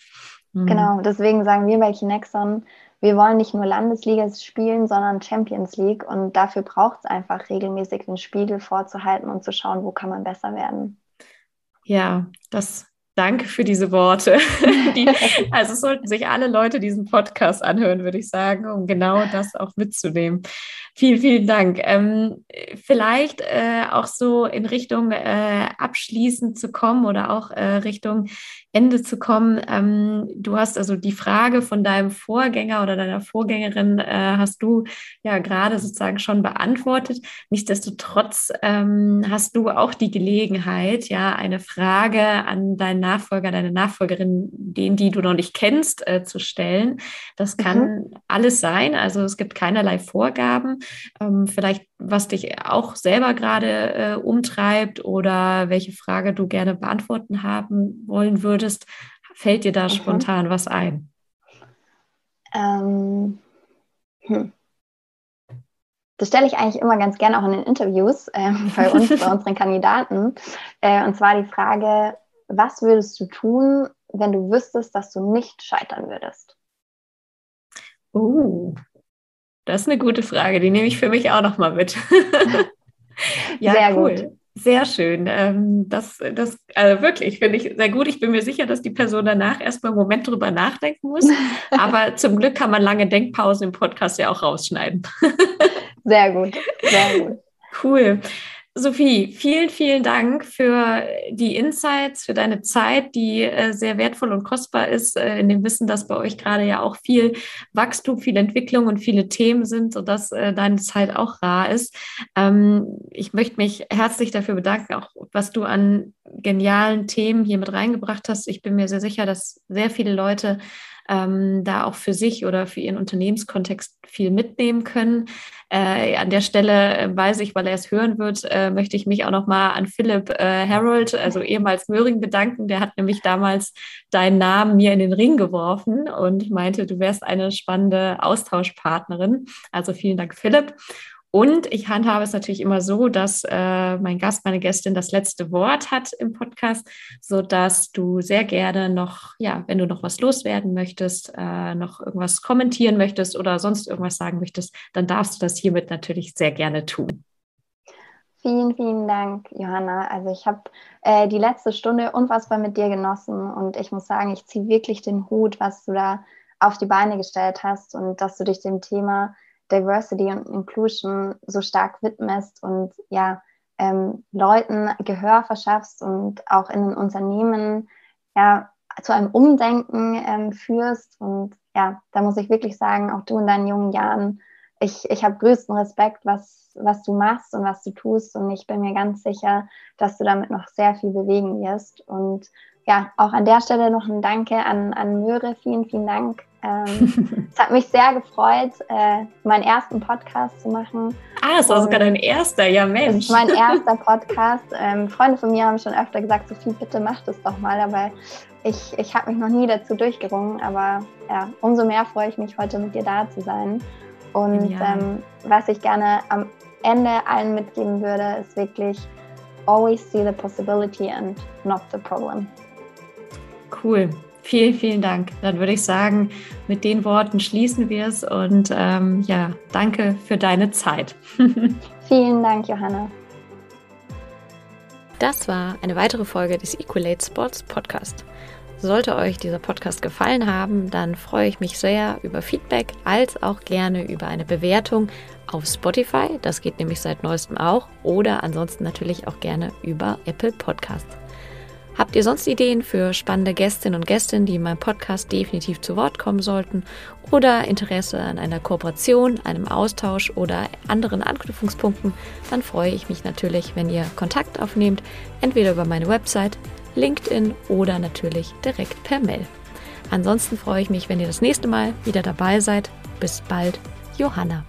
Mhm. Genau, deswegen sagen wir bei Kinexon, wir wollen nicht nur Landesliga spielen, sondern Champions League und dafür braucht es einfach regelmäßig den Spiegel vorzuhalten und zu schauen, wo kann man besser werden. Ja, das Danke für diese Worte. Die, also sollten sich alle Leute diesen Podcast anhören, würde ich sagen, um genau das auch mitzunehmen. Vielen, vielen Dank. Ähm, vielleicht äh, auch so in Richtung äh, abschließend zu kommen oder auch äh, Richtung Ende zu kommen. Ähm, du hast also die Frage von deinem Vorgänger oder deiner Vorgängerin äh, hast du ja gerade sozusagen schon beantwortet. Nichtsdestotrotz ähm, hast du auch die Gelegenheit, ja, eine Frage an deinen Nachfolger, deine Nachfolgerin, den, die du noch nicht kennst, äh, zu stellen. Das kann mhm. alles sein. Also es gibt keinerlei Vorgaben. Ähm, vielleicht, was dich auch selber gerade äh, umtreibt oder welche Frage du gerne beantworten haben wollen würdest. Fällt dir da mhm. spontan was ein? Ähm, hm. Das stelle ich eigentlich immer ganz gerne auch in den Interviews äh, bei uns, bei unseren Kandidaten. Äh, und zwar die Frage, was würdest du tun, wenn du wüsstest, dass du nicht scheitern würdest? Oh, das ist eine gute Frage. Die nehme ich für mich auch noch mal mit. ja, sehr cool. Gut. Sehr schön. Ähm, das, das also wirklich finde ich sehr gut. Ich bin mir sicher, dass die Person danach erstmal einen Moment drüber nachdenken muss. Aber zum Glück kann man lange Denkpausen im Podcast ja auch rausschneiden. sehr gut. Sehr gut. Cool. Sophie, vielen, vielen Dank für die Insights, für deine Zeit, die äh, sehr wertvoll und kostbar ist, äh, in dem Wissen, dass bei euch gerade ja auch viel Wachstum, viel Entwicklung und viele Themen sind, sodass äh, deine Zeit auch rar ist. Ähm, ich möchte mich herzlich dafür bedanken, auch was du an genialen Themen hier mit reingebracht hast. Ich bin mir sehr sicher, dass sehr viele Leute ähm, da auch für sich oder für ihren Unternehmenskontext viel mitnehmen können. Äh, an der Stelle äh, weiß ich, weil er es hören wird, äh, möchte ich mich auch nochmal an Philipp äh, Harold, also ehemals Möhring, bedanken. Der hat nämlich damals deinen Namen mir in den Ring geworfen und meinte, du wärst eine spannende Austauschpartnerin. Also vielen Dank, Philipp. Und ich handhabe es natürlich immer so, dass äh, mein Gast, meine Gästin das letzte Wort hat im Podcast, so dass du sehr gerne noch, ja, wenn du noch was loswerden möchtest, äh, noch irgendwas kommentieren möchtest oder sonst irgendwas sagen möchtest, dann darfst du das hiermit natürlich sehr gerne tun. Vielen, vielen Dank, Johanna. Also ich habe äh, die letzte Stunde unfassbar mit dir genossen und ich muss sagen, ich ziehe wirklich den Hut, was du da auf die Beine gestellt hast und dass du dich dem Thema Diversity und Inclusion so stark widmest und ja, ähm, Leuten Gehör verschaffst und auch in den Unternehmen ja, zu einem Umdenken ähm, führst. Und ja, da muss ich wirklich sagen, auch du in deinen jungen Jahren, ich, ich habe größten Respekt, was, was du machst und was du tust. Und ich bin mir ganz sicher, dass du damit noch sehr viel bewegen wirst. Und ja, auch an der Stelle noch ein Danke an, an Möhre. Vielen, vielen Dank. Ähm, es hat mich sehr gefreut, äh, meinen ersten Podcast zu machen. Ah, es war sogar dein erster, ja Mensch. Mein erster Podcast. Ähm, Freunde von mir haben schon öfter gesagt, Sophie, bitte mach das doch mal, aber ich, ich habe mich noch nie dazu durchgerungen. Aber ja, umso mehr freue ich mich, heute mit dir da zu sein. Und ähm, was ich gerne am Ende allen mitgeben würde, ist wirklich always see the possibility and not the problem. Cool. Vielen, vielen Dank. Dann würde ich sagen, mit den Worten schließen wir es und ähm, ja, danke für deine Zeit. vielen Dank, Johanna. Das war eine weitere Folge des Equalate Sports Podcast. Sollte euch dieser Podcast gefallen haben, dann freue ich mich sehr über Feedback als auch gerne über eine Bewertung auf Spotify. Das geht nämlich seit neuestem auch. Oder ansonsten natürlich auch gerne über Apple Podcasts. Habt ihr sonst Ideen für spannende Gästinnen und Gäste, die in meinem Podcast definitiv zu Wort kommen sollten? Oder Interesse an einer Kooperation, einem Austausch oder anderen Anknüpfungspunkten? Dann freue ich mich natürlich, wenn ihr Kontakt aufnehmt, entweder über meine Website, LinkedIn oder natürlich direkt per Mail. Ansonsten freue ich mich, wenn ihr das nächste Mal wieder dabei seid. Bis bald, Johanna.